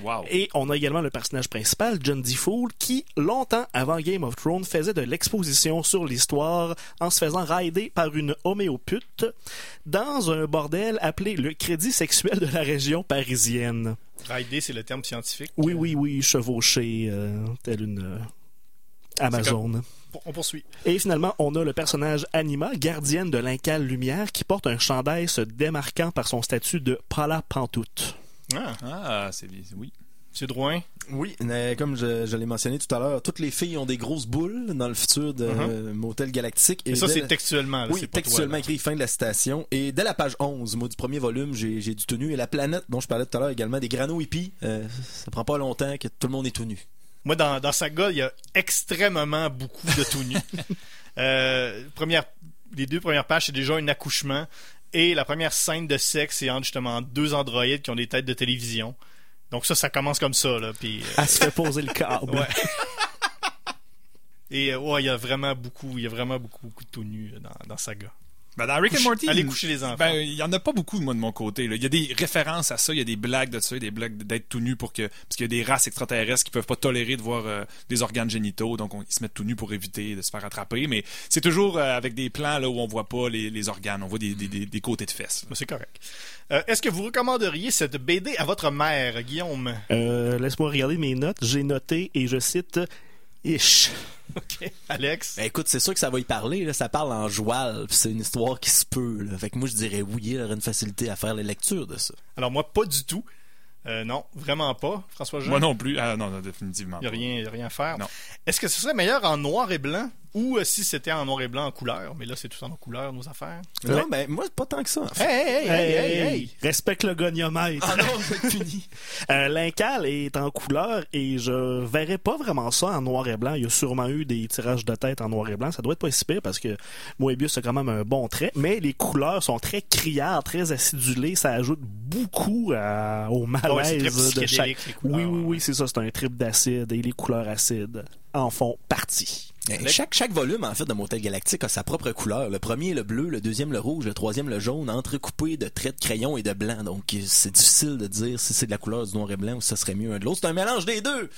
Wow. Et on a également le personnage principal, John D. Fool, qui, longtemps avant Game of Thrones, faisait de l'exposition sur l'histoire en se faisant rider par une homéopute dans un bordel appelé le Crédit sexuel de la région parisienne. Rider, c'est le terme scientifique. Oui, oui, oui, chevauché, euh, tel une euh, Amazon. On poursuit. Et finalement, on a le personnage Anima, gardienne de l'Incal Lumière, qui porte un chandail se démarquant par son statut de Pala Pantoute. Ah, Ah, c'est bien. Oui. c'est Drouin. Oui, mais comme je, je l'ai mentionné tout à l'heure, toutes les filles ont des grosses boules dans le futur de euh, Motel Galactique. Et ça, c'est la- textuellement. là, Oui, toi, textuellement écrit fin de la citation. Et dès la page 11, moi, du premier volume, j'ai j'ai du tout nu. Et la planète dont je parlais tout à l'heure également, des granos hippies, euh, ça prend pas longtemps que tout le monde est tout nu. Moi, dans, dans Saga, il y a extrêmement beaucoup de tout nu. euh, première, les deux premières pages, c'est déjà un accouchement. Et la première scène de sexe, c'est entre justement deux androïdes qui ont des têtes de télévision. Donc ça, ça commence comme ça. Là, puis, euh, Elle se fait poser le câble. Ouais. Et euh, ouais, il y a vraiment beaucoup, il y a vraiment beaucoup, beaucoup de tout nu euh, dans, dans Saga. Ben, dans Rick and Couche- Morty, allez il- coucher les enfants. Ben, il y en a pas beaucoup, moi, de mon côté. là. Il y a des références à ça, il y a des blagues de ça, des blagues d'être tout nu pour que. Parce qu'il y a des races extraterrestres qui peuvent pas tolérer de voir euh, des organes génitaux, donc on- ils se mettent tout nus pour éviter de se faire attraper. Mais c'est toujours euh, avec des plans là où on voit pas les, les organes, on voit des, des, des, des côtés de fesses. Mais C'est correct. Euh, Est-ce que vous recommanderiez cette BD à votre mère, Guillaume? Euh, Laisse-moi regarder mes notes. J'ai noté, et je cite, Ish. Ok. Alex? Ben écoute, c'est sûr que ça va y parler, là. ça parle en joual, puis c'est une histoire qui se peut. Là. Fait que moi, je dirais oui, il aurait une facilité à faire la lecture de ça. Alors moi, pas du tout. Euh, non, vraiment pas. François Jean? Moi non plus. Ah non, non, définitivement. Il n'y a pas. rien, y a rien à faire. Non. Est-ce que ce serait meilleur en noir et blanc ou euh, si c'était en noir et blanc en couleur Mais là, c'est tout en couleur, nos affaires. Non, ben moi, pas tant que ça. en fait. Hey, hey, hey, hey, hey, Respecte le goniomètre. Ah non, puni. Euh, L'Incal est en couleur et je verrais pas vraiment ça en noir et blanc. Il y a sûrement eu des tirages de tête en noir et blanc. Ça doit être pas si pire parce que Moebius a quand même un bon trait. Mais les couleurs sont très criardes, très acidulées. Ça ajoute beaucoup à- au ouais, c'est très malaise de chaque. couleurs, Oui, oui, ouais. oui, c'est ça. C'est un trip d'acide et les couleurs acides en font partie. Eh, Chaque, chaque volume, en fait, de Motel Galactique a sa propre couleur. Le premier, le bleu, le deuxième, le rouge, le troisième, le jaune, entrecoupé de traits de crayon et de blanc. Donc, c'est difficile de dire si c'est de la couleur du noir et blanc ou si ça serait mieux un de l'autre. C'est un mélange des deux.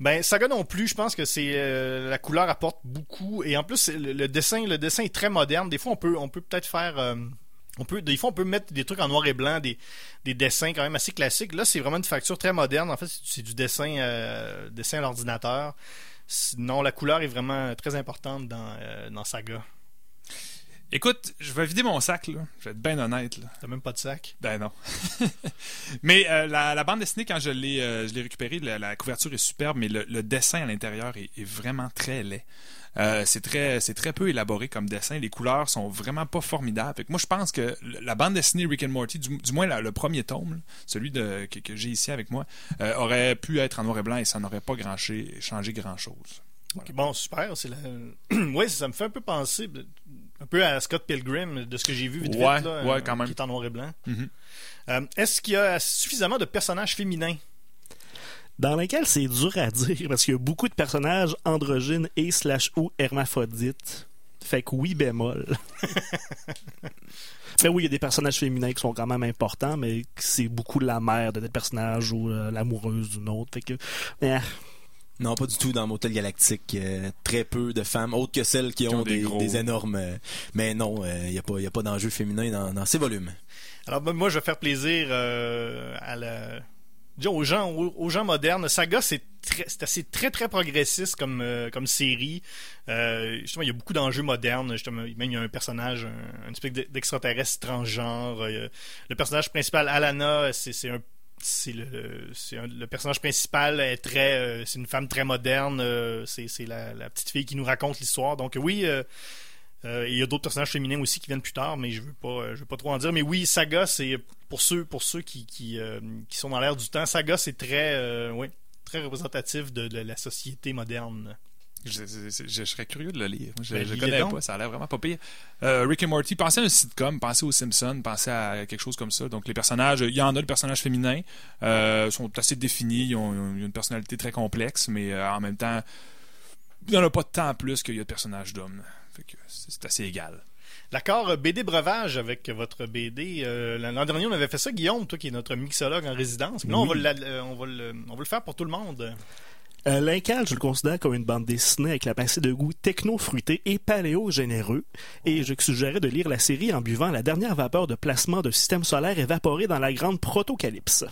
Ben, Saga non plus, je pense que c'est euh, la couleur apporte beaucoup et en plus le, le dessin, le dessin est très moderne. Des fois, on peut, on peut peut-être faire, euh, On peut, des fois, on peut mettre des trucs en noir et blanc, des, des dessins quand même assez classiques. Là, c'est vraiment une facture très moderne. En fait, c'est c'est du dessin, euh, dessin à l'ordinateur. Sinon, la couleur est vraiment très importante dans, euh, dans Saga. Écoute, je vais vider mon sac, là. Je vais être bien honnête, là. T'as même pas de sac? Ben non. mais euh, la, la bande dessinée, quand je l'ai euh, je l'ai récupérée, la, la couverture est superbe, mais le, le dessin à l'intérieur est, est vraiment très laid. Euh, c'est très c'est très peu élaboré comme dessin. Les couleurs sont vraiment pas formidables. Fait que moi, je pense que la bande dessinée Rick and Morty, du, du moins la- le premier tome, là, celui de, que, que j'ai ici avec moi, euh, aurait pu être en noir et blanc et ça n'aurait pas grand changé grand chose. Ok, Bon, super. C'est la... ouais, ça me fait un peu penser un peu à Scott Pilgrim de ce que j'ai vu vite Ouais, vite, là, ouais, euh, quand même. qui est en noir et blanc. Mhm. Euh, Est-ce qu'il y a suffisamment de personnages féminins Dans lesquels c'est dur à dire parce qu'il y a beaucoup de personnages androgynes et slash ou hermaphrodites. Fait que oui, bémol. mais oui, il y a des personnages féminins qui sont quand même importants, mais c'est beaucoup la mère de tel personnage ou euh, l'amoureuse d'une autre. Fait que, eh, Non, pas du tout dans Motel Galactique. Euh, très peu de femmes, autres que celles qui, ont, ont des des, gros- des énormes. euh, mais non, il n'y a pas, y a pas d'enjeu féminin dans, dans ces volumes. Alors ben, moi, je vais faire plaisir euh, à la... aux gens, aux, gens modernes. Saga, c'est très- assez très très progressiste comme euh, comme série. Euh, justement, il y a beaucoup d'enjeux modernes. Justement, même il y a un personnage, un, un espèce d'extraterrestre transgenre. Euh, le personnage principal, Alana, c'est un c'est le un- le personnage principal est très euh, c'est une femme très moderne c'est la, petite fille qui nous raconte l'histoire donc oui euh, et il y a d'autres personnages féminins aussi qui viennent plus tard, mais je veux pas, euh, je veux pas trop en dire. Mais oui, Saga, c'est pour ceux, pour ceux qui qui, euh, qui sont dans l'air du temps. Saga, c'est très, euh, oui, très représentatif de, de la société moderne. Je, je- je- je serais curieux de le lire. Je, Ben, je connais pas, ça a l'air vraiment pas pire. Euh, Rick et Morty, pensez à un sitcom, pensez aux Simpsons, pensez à quelque chose comme ça. Donc les personnages, il y en a de personnages féminins, euh, sont assez définis, ils ont, ils ont une personnalité très complexe, mais euh, en même temps, il n'y en a pas de temps plus qu'il y a de personnages d'hommes. C'est assez égal. L'accord euh, BD breuvage avec votre BD. euh, L'an dernier, on avait fait ça, Guillaume, toi qui es notre mixologue en résidence. Là, on, va Oui. la- euh, on, va le, on va le faire pour tout le monde. Euh, L'Incal, je le considère comme une bande dessinée avec la pincée de goût techno-fruité et paléo-généreux. Et je suggérais de lire la série en buvant la dernière vapeur de placement de système solaire évaporé dans la grande protocalypse.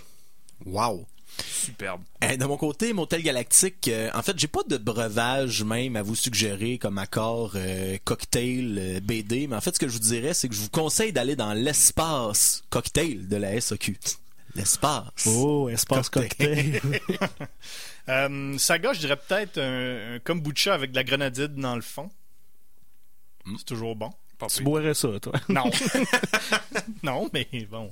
Wow! Superbe. Euh, de mon côté, Motel Galactique, euh, en fait, j'ai pas de breuvage même à vous suggérer comme accord euh, cocktail euh, BD, mais en fait, ce que je vous dirais, c'est que je vous conseille d'aller dans l'espace cocktail de la SOQ. L'espace. Oh, espace cocktail. Euh, Saga, je dirais peut-être un, un kombucha avec de la grenadine dans le fond. C'est toujours bon. Pas tu pire. boirais ça, toi. Non. non, mais bon.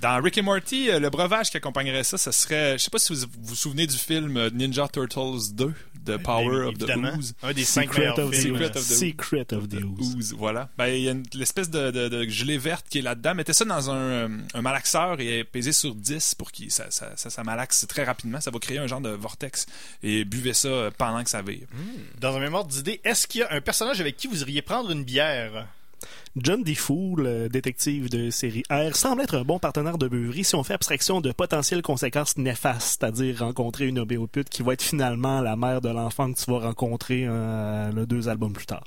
Dans Rick et Morty, euh, le breuvage qui accompagnerait ça, ce serait, je sais pas si vous vous souvenez du film euh, Ninja Turtles 2, The Power of the. Ooze. Un des cinq Secret of, the, films. Secret of the- Secret of the Ooze. Ooze, voilà. Ben, il y a une- l'espèce de, de, de gelée verte qui est là-dedans. Mettez ça dans un, euh, un malaxeur et pesez sur 10 pour que ça, ça, ça, ça malaxe très rapidement. Ça va créer un genre de vortex. Et buvez ça pendant que ça vire. Dans un même ordre d'idée, est-ce qu'il y a un personnage avec qui vous iriez prendre une bière? John Defoe, le détective de série R, semble être un bon partenaire de beuverie si on fait abstraction de potentielles conséquences néfastes, c'est-à-dire rencontrer une obéopute qui va être finalement la mère de l'enfant que tu vas rencontrer euh, le deux albums plus tard.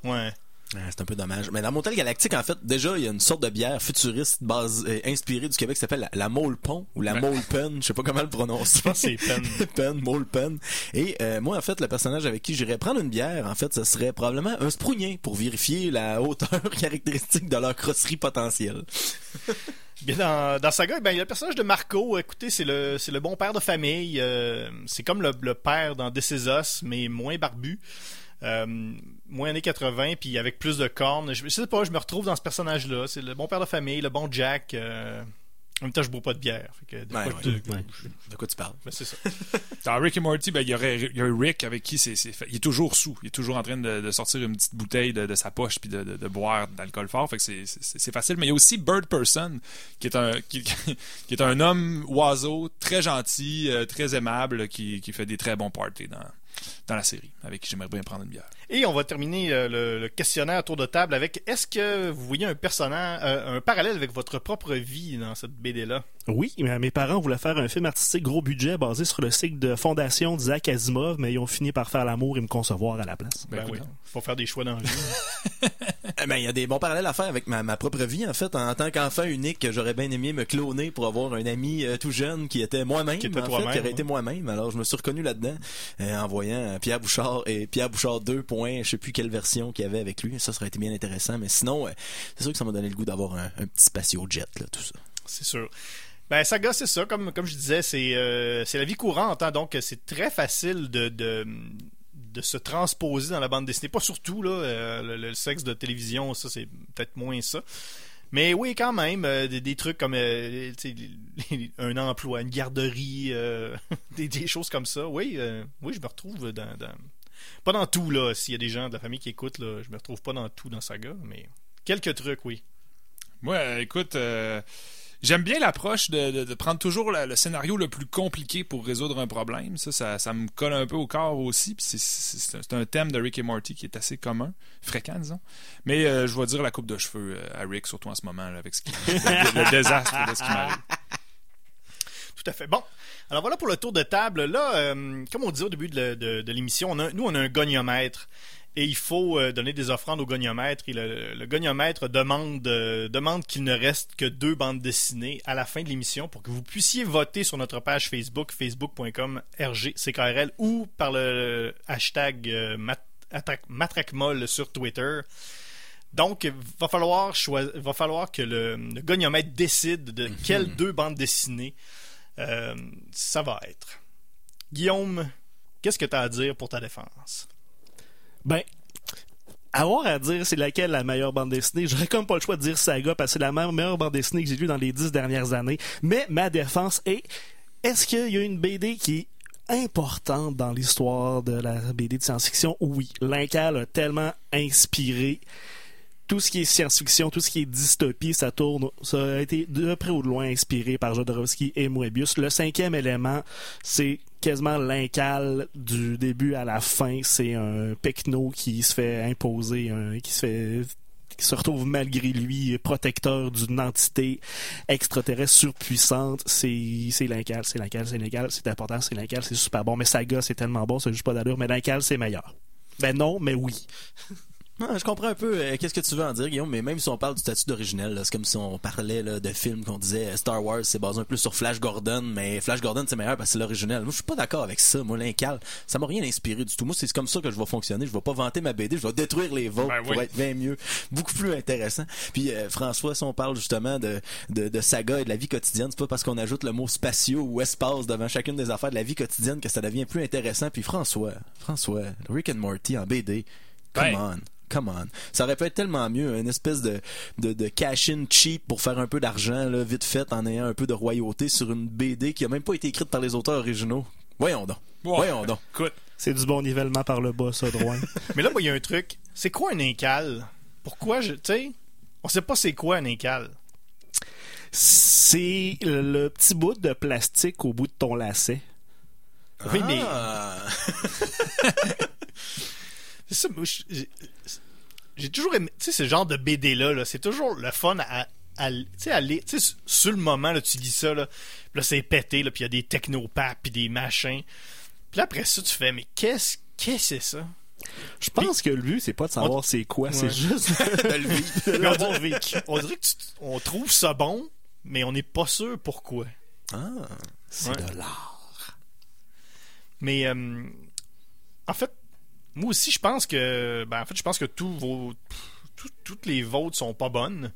Ah, c'est un peu dommage. Mais dans Motel Galactique, en fait, déjà, il y a une sorte de bière futuriste base, euh, inspirée du Québec qui s'appelle la, la Mole Pont ou la. Mole Pen, je sais pas comment le prononcer. Je pense que c'est peine. Pen, Mole Pen. Et euh, moi, en fait, le personnage avec qui j'irais prendre une bière, en fait, ce serait probablement un sprougnien pour vérifier la hauteur caractéristique de leur crosserie potentielle. Bien, dans, dans Saga, ben, il y a le personnage de Marco. Écoutez, c'est le, c'est le bon père de famille. euh, c'est comme le, le père dans This Is Us, mais moins barbu. Euh, moins années 80, puis avec plus de cornes. Je, je sais pas, je me retrouve dans ce personnage-là. C'est le bon père de famille, le bon Jack. euh, en même temps, je bois pas de bière. Fait que de Ouais, quoi ouais. de- Ouais. De quoi tu parles? ben, c'est ça. Dans Rick et Morty, ben, il y aurait il y a Rick avec qui c'est, c'est fait- il est toujours sous. Il est toujours en train de, de sortir une petite bouteille de, de sa poche puis de, de, de boire d'alcool fort. Fait que c'est, c'est, c'est facile. Mais il y a aussi Bird Person, qui est un, qui, qui est un homme oiseau très gentil, euh, très aimable, qui, qui fait des très bons parties dans, dans la série, avec qui j'aimerais bien prendre une bière. Et on va terminer euh, le, le questionnaire tour de table avec est-ce que vous voyez un personnage, euh, un parallèle avec votre propre vie dans cette BD-là? Oui, mais mes parents voulaient faire un film artistique gros budget basé sur le cycle de fondation d'Isaac Asimov, mais ils ont fini par faire l'amour et me concevoir à la place. Ben, oui. Faut faire des choix dans la vie. Eh ben, il y a des bons parallèles à faire avec ma, ma propre vie, en fait. En tant qu'enfant unique, j'aurais bien aimé me cloner pour avoir un ami euh, tout jeune qui était moi-même, Qui était en fait, toi-même, qui aurait ouais. été moi-même. Alors, je me suis reconnu là-dedans euh, en voyant euh, Pierre Bouchard et Pierre Bouchard 2 points, je sais plus quelle version qu'il y avait avec lui. Ça, ça aurait été bien intéressant. Mais sinon, euh, c'est sûr que ça m'a donné le goût d'avoir un, un petit spatio jet, là, tout ça. C'est sûr. Ben, Saga, c'est ça. Comme, comme je disais, c'est euh, la vie courante. hein, donc, c'est très facile de, de, de se transposer dans la bande dessinée. Pas surtout, là. euh, le, sexe de télévision, ça, c'est peut-être moins ça. Mais oui, quand même, euh, des, trucs comme euh, un emploi, une garderie, des, choses comme ça. Oui, oui, je me retrouve dans, Pas dans tout, là. S'il y a des gens de la famille qui écoutent, là, je me retrouve pas dans tout dans Saga, mais quelques trucs, oui. Moi, écoute, j'aime bien l'approche de, de- prendre toujours le scénario le plus compliqué pour résoudre un problème. Ça, ça, ça me colle un peu au corps aussi. C'est- un- thème de Rick et Morty qui est assez commun, fréquent, disons. Mais euh, je vais dire la coupe de cheveux euh, à Rick, surtout en ce moment, avec le, désastre de ce qui m'arrive. Tout à fait. Bon, alors voilà pour le tour de table. Là, euh, comme on disait au début de, de- l'émission, nous, on a un goniomètre. Et il faut euh, donner des offrandes au goniomètre. Et le, le goniomètre demande, euh, demande qu'il ne reste que deux bandes dessinées à la fin de l'émission pour que vous puissiez voter sur notre page Facebook, facebook.com RGCKRL ou par le hashtag euh, mat- sur Twitter. Donc, va falloir va falloir que le, le goniomètre décide de quelles deux bandes dessinées euh, ça va être. Guillaume, qu'est-ce que tu as à dire pour ta défense? Ben, avoir à dire c'est laquelle la meilleure bande dessinée, j'aurais comme pas le choix de dire Saga parce que c'est la me- meilleure bande dessinée que j'ai lue dans les dix dernières années. Mais ma défense est, est-ce qu'il y a une BD qui est importante dans l'histoire de la BD de science-fiction? Oui. L'incal a tellement inspiré tout ce qui est science-fiction, tout ce qui est dystopie, ça tourne, ça a été de près ou de loin inspiré par Jodorowsky et Moebius. Le cinquième élément, c'est quasiment l'incal du début à la fin. C'est un pecno qui se fait imposer, qui se fait qui se retrouve malgré lui protecteur d'une entité extraterrestre surpuissante, c'est c'est l'incal, c'est l'incal, c'est l'incal, c'est important, c'est l'incal, c'est super bon. Mais Saga, c'est tellement bon, c'est juste pas d'allure, mais l'incal, c'est meilleur. Ben non, mais oui. Je comprends un peu euh, qu'est-ce que tu veux en dire, Guillaume, mais même si on parle du statut d'originel, c'est comme si on parlait là, de films qu'on disait euh, Star Wars, c'est basé un peu sur Flash Gordon, mais Flash Gordon c'est meilleur parce que c'est l'original. Moi, je suis pas d'accord avec ça. Moi, l'incal, ça m'a rien inspiré du tout. Moi, c'est comme ça que je vais fonctionner. Je vais pas vanter ma BD, je vais détruire les vôtres Ben pour oui. être bien mieux, beaucoup plus intéressant. Puis euh, François, si on parle justement de, de, de saga et de la vie quotidienne, c'est pas parce qu'on ajoute le mot spatio ou espace devant chacune des affaires de la vie quotidienne que ça devient plus intéressant. Puis François, François, Rick and Morty en BD, come Ben. on. Come on. Ça aurait pu être tellement mieux, une espèce de, de, de cash-in cheap pour faire un peu d'argent, là, vite fait, en ayant un peu de royauté sur une BD qui a même pas été écrite par les auteurs originaux. Voyons donc. Voyons donc. Écoute, C'est du bon nivellement par le bas, ça, droit. Mais là, moi, il y a un truc. C'est quoi un incal? Pourquoi je. Tu sais, on sait pas c'est quoi un incal. c'est le, petit bout de plastique au bout de ton lacet. Oui, mais. Ah. C'est ça, moi, j'ai- j'ai toujours aimé, tu sais, ce genre de BD-là, là, c'est toujours le fun à, à- tu sais, lire. Tu sais, sur le moment, là, tu lis ça, là, puis là, c'est pété, là, puis il y a des technopaps, puis des machins. Puis là, après ça, tu fais, mais qu'est-ce qu'est-ce que c'est ça? Je pense que le but, c'est pas de savoir c'est quoi, c'est juste de le vivre. on, dirait, on dirait que tu- on trouve ça bon, mais on n'est pas sûr pourquoi. Ah. C'est Ouais. de l'art. Mais euh, en fait, moi aussi, je pense que, ben, en fait, je pense que tous vos, tout- toutes les vôtres sont pas bonnes.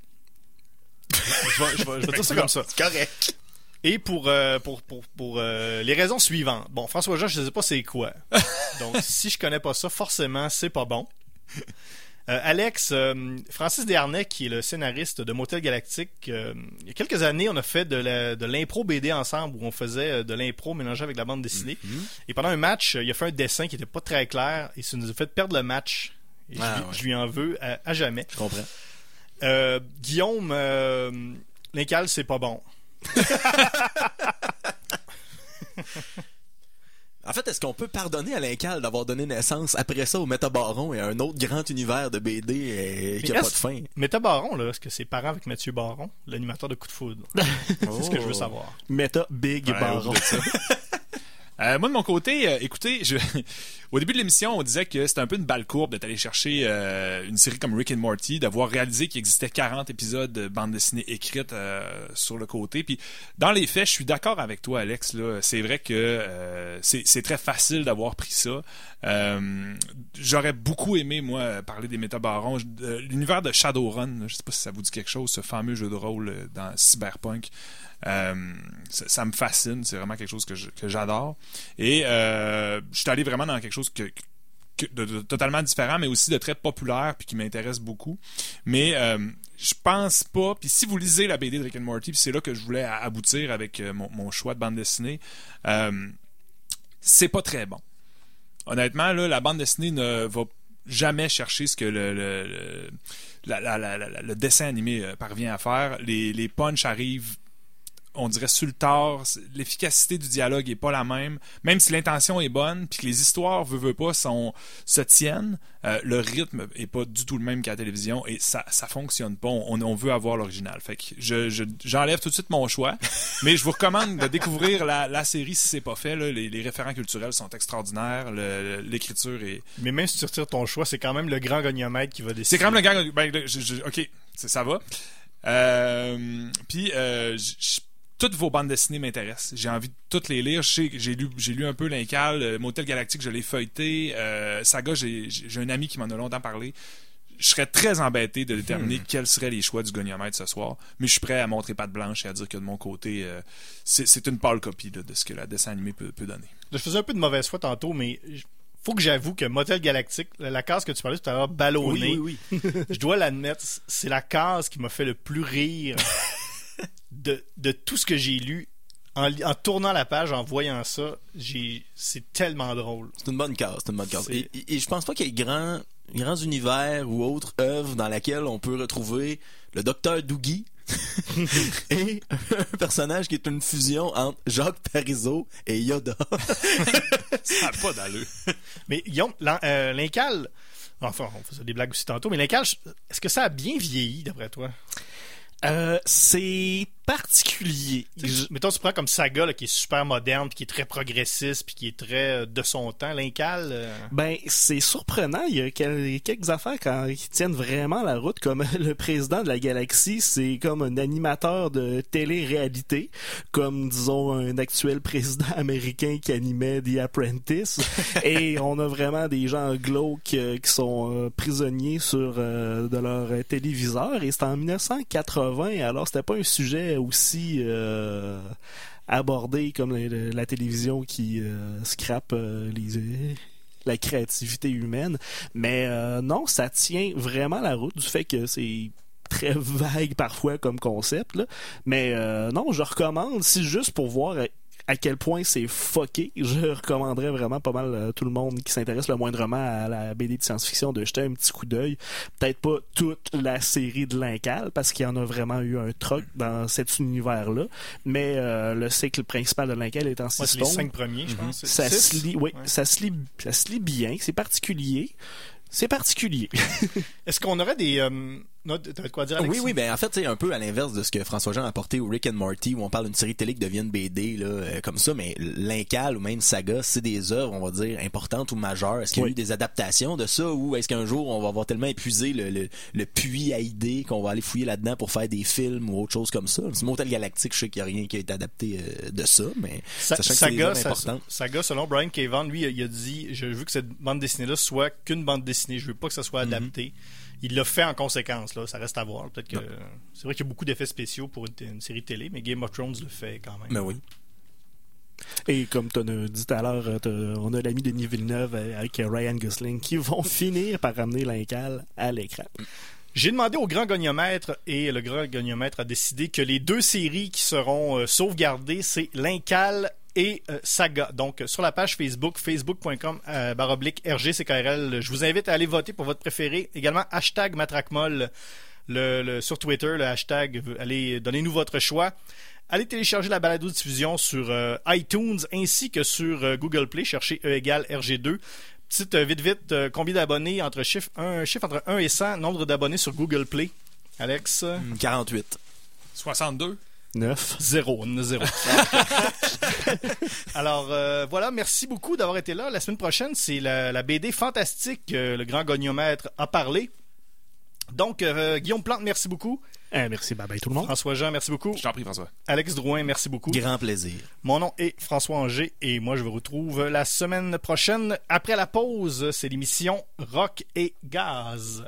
je vais, je vais- je vais dire ça comme ça. Correct. Et pour, euh, pour, pour, pour euh, les raisons suivantes. Bon, François Jean, je ne sais pas c'est quoi. Donc, si je connais pas ça, forcément, c'est pas bon. Euh, Alex, euh, Francis Desharnais, qui est le scénariste de Motel Galactique, euh, il y a quelques années, on a fait de la- de l'impro BD ensemble, où on faisait de l'impro mélangé avec la bande dessinée. Et pendant un match, il a fait un dessin qui était pas très clair, et ça nous a fait perdre le match. Et Ah, ouais. je lui en veux à, à jamais. Je comprends. Guillaume, l'incal, c'est pas bon. En fait, est-ce qu'on peut pardonner à Lincal d'avoir donné naissance après ça au Métabaron et à un autre grand univers de BD euh, qui Mais a pas de fin? Méta Baron, là, est-ce que c'est parent avec Mathieu Baron, l'animateur de Coup de Foudre? C'est ce que je veux savoir. Meta Big Ouais, Baron. Euh, moi, de mon côté, euh, écoutez, au début de l'émission, on disait que c'était un peu une balle courbe d'être allé chercher euh, une série comme Rick and Morty, d'avoir réalisé qu'il existait 40 épisodes de bande dessinée écrite sur le côté. Puis, dans les faits, je suis d'accord avec toi, Alex. Là, c'est vrai que c'est, très facile d'avoir pris ça. J'aurais beaucoup aimé, moi, parler des métabarons. L'univers de Shadowrun, je sais pas si ça vous dit quelque chose, ce fameux jeu de rôle dans Cyberpunk. Euh, ça, me fascine, c'est vraiment quelque chose que j'adore. Et euh, je suis allé vraiment dans quelque chose que, de, totalement différent, mais aussi de très populaire, puis qui m'intéresse beaucoup. Mais euh, je pense pas. Puis si vous lisez la BD de Rick and Morty, c'est là que je voulais aboutir avec mon, choix de bande dessinée, c'est pas très bon. Honnêtement, la bande dessinée ne va jamais chercher ce que le, dessin animé parvient à faire. Les, les arrivent on dirait sur le tard, l'efficacité du dialogue est pas la même, même si l'intention est bonne, puis que les histoires veut, veut pas sont, se tiennent, euh, le rythme est pas du tout le même qu'à la télévision et ça ça fonctionne pas. On, on veut avoir l'original. Fait que je je- j'enlève tout de suite mon choix, mais je vous recommande de découvrir la, la série si c'est pas fait. là. Les, les référents culturels sont extraordinaires, le- l'écriture est Mais même si tu retires ton choix, c'est quand même le grand goniomètre qui va décider. c'est quand même le gars. Ben, je- ok, ça va. Euh, Puis, euh, toutes vos bandes dessinées m'intéressent. J'ai envie de toutes les lire. J'ai lu, j'ai lu un peu l'Incal, euh, Motel Galactique, je l'ai feuilleté. Euh, Saga, j'ai j'ai un ami qui m'en a longtemps parlé. Je serais très embêté de déterminer quels seraient les choix du goniomètre ce soir, mais je suis prêt à montrer patte blanche et à dire que de mon côté, euh, c'est c'est une pâle copie là, de ce que la dessin animé peut, peut donner. Je faisais un peu de mauvaise foi tantôt, mais faut que j'avoue que Motel Galactique, la la case que tu parlais tout à l'heure, ballonnée, Oui, oui, oui. je dois l'admettre, c'est la case qui m'a fait le plus rire de, de tout ce que j'ai lu. En, tournant la page, en voyant ça, j'ai c'est tellement drôle. C'est une bonne case, c'est une bonne case. Et, et- et je pense pas qu'il y ait grands, grands univers ou autres œuvres dans laquelle on peut retrouver le docteur Doogie et un personnage qui est une fusion entre Jacques Parizeau et Yoda. Ça n'a pas d'allure. Mais Guillaume, euh, l'Incal, enfin, on faisait des blagues aussi tantôt, mais l'Incal, est-ce que ça a bien vieilli d'après toi? Euh, c'est particulier. Je- Mettons, tu prends comme Saga, là, qui est super moderne, puis qui est très progressiste, puis qui est très euh, de son temps. L'Incal, euh, Ben, c'est surprenant. Il y a quel- quelques affaires quand, qui tiennent vraiment la route, comme le président de la galaxie, c'est comme un animateur de télé-réalité, comme, disons, un actuel président américain qui animait The Apprentice. Et on a vraiment des gens glauques euh, qui sont euh, prisonniers sur de leur téléviseur. Et c'était en 1980, alors c'était pas un sujet aussi... euh, abordé comme la, télévision qui euh, scrape euh, les la créativité humaine. Mais non, ça tient vraiment la route du fait que c'est très vague parfois comme concept. Là. Mais non, je recommande, si juste pour voir à, quel point c'est fucké, je recommanderais vraiment pas mal à tout le monde qui s'intéresse le moindrement à la BD de science-fiction de jeter un petit coup d'œil. Peut-être pas toute la série de l'Incal, parce qu'il y en a vraiment eu un troc dans cet univers-là. Mais euh, le cycle principal de l'Incal est en ouais, six c'est les cinq premiers, je pense. C'est Ça six? se lit, oui, Ouais. ça se lit, ça se lit bien. C'est particulier. C'est particulier. Est-ce qu'on aurait des... Euh, t'avais quoi dire? Oui, oui, ben en fait, c'est un peu à l'inverse de ce que François Jean a apporté au Rick and Morty, où on parle d'une série télé qui devient une BD, là, euh, comme ça, mais l'Incal ou même Saga, c'est des œuvres, on va dire, importantes ou majeures. Est-ce qu'il y a Oui. eu des adaptations de ça, ou est-ce qu'un jour, on va avoir tellement épuisé le, le, le puits à idées qu'on va aller fouiller là-dedans pour faire des films ou autre chose comme ça? C'est Motel Galactique, je sais qu'il n'y a rien qui a été adapté euh, de ça, mais Sa- sachant que c'est des Saga. Saga, selon Brian Cavan, lui, il a dit Je veux que cette bande dessinée-là soit qu'une bande dessinée. Je veux pas que ça soit Mhm. adapté. Il l'a fait en conséquence, là. Ça reste à voir. Peut-être que. C'est vrai qu'il y a beaucoup d'effets spéciaux pour une, une série télé, mais Game of Thrones le fait quand même. Ben oui. Et comme tu as dit tout à l'heure, euh, on a l'ami Denis Villeneuve euh, avec Ryan Gosling qui vont finir par ramener l'Incal à l'écran. J'ai demandé au grand goniomètre et le grand goniomètre a décidé que les deux séries qui seront euh, sauvegardées, c'est l'Incal et euh, Saga. Donc, euh, sur la page Facebook, facebook.com euh, baroblique RGCKRL, je vous invite à aller voter pour votre préféré. Également, hashtag Matraquemolle le, le- sur Twitter, le hashtag, allez, donnez-nous votre choix. Allez télécharger la balado diffusion sur euh, iTunes ainsi que sur euh, Google Play. Cherchez E égale RG2. Petite euh, vite vite, euh, combien d'abonnés entre chiffre, un chiffre entre 1 et 100, nombre d'abonnés sur Google Play. Alex, euh, 48. 62. 9. zéro, zéro. Alors euh, voilà, merci beaucoup d'avoir été là. La semaine prochaine, c'est la, la BD fantastique. euh, le grand goniomètre a parlé. Donc, euh, Guillaume Plante, merci beaucoup. Eh, merci, bye bye tout le monde. François Jean, merci beaucoup. Je t'en prie, François. Alex Drouin, merci beaucoup. Grand plaisir. Mon nom est François Anger et moi je vous retrouve la semaine prochaine. Après la pause, c'est l'émission Rock et Gaz.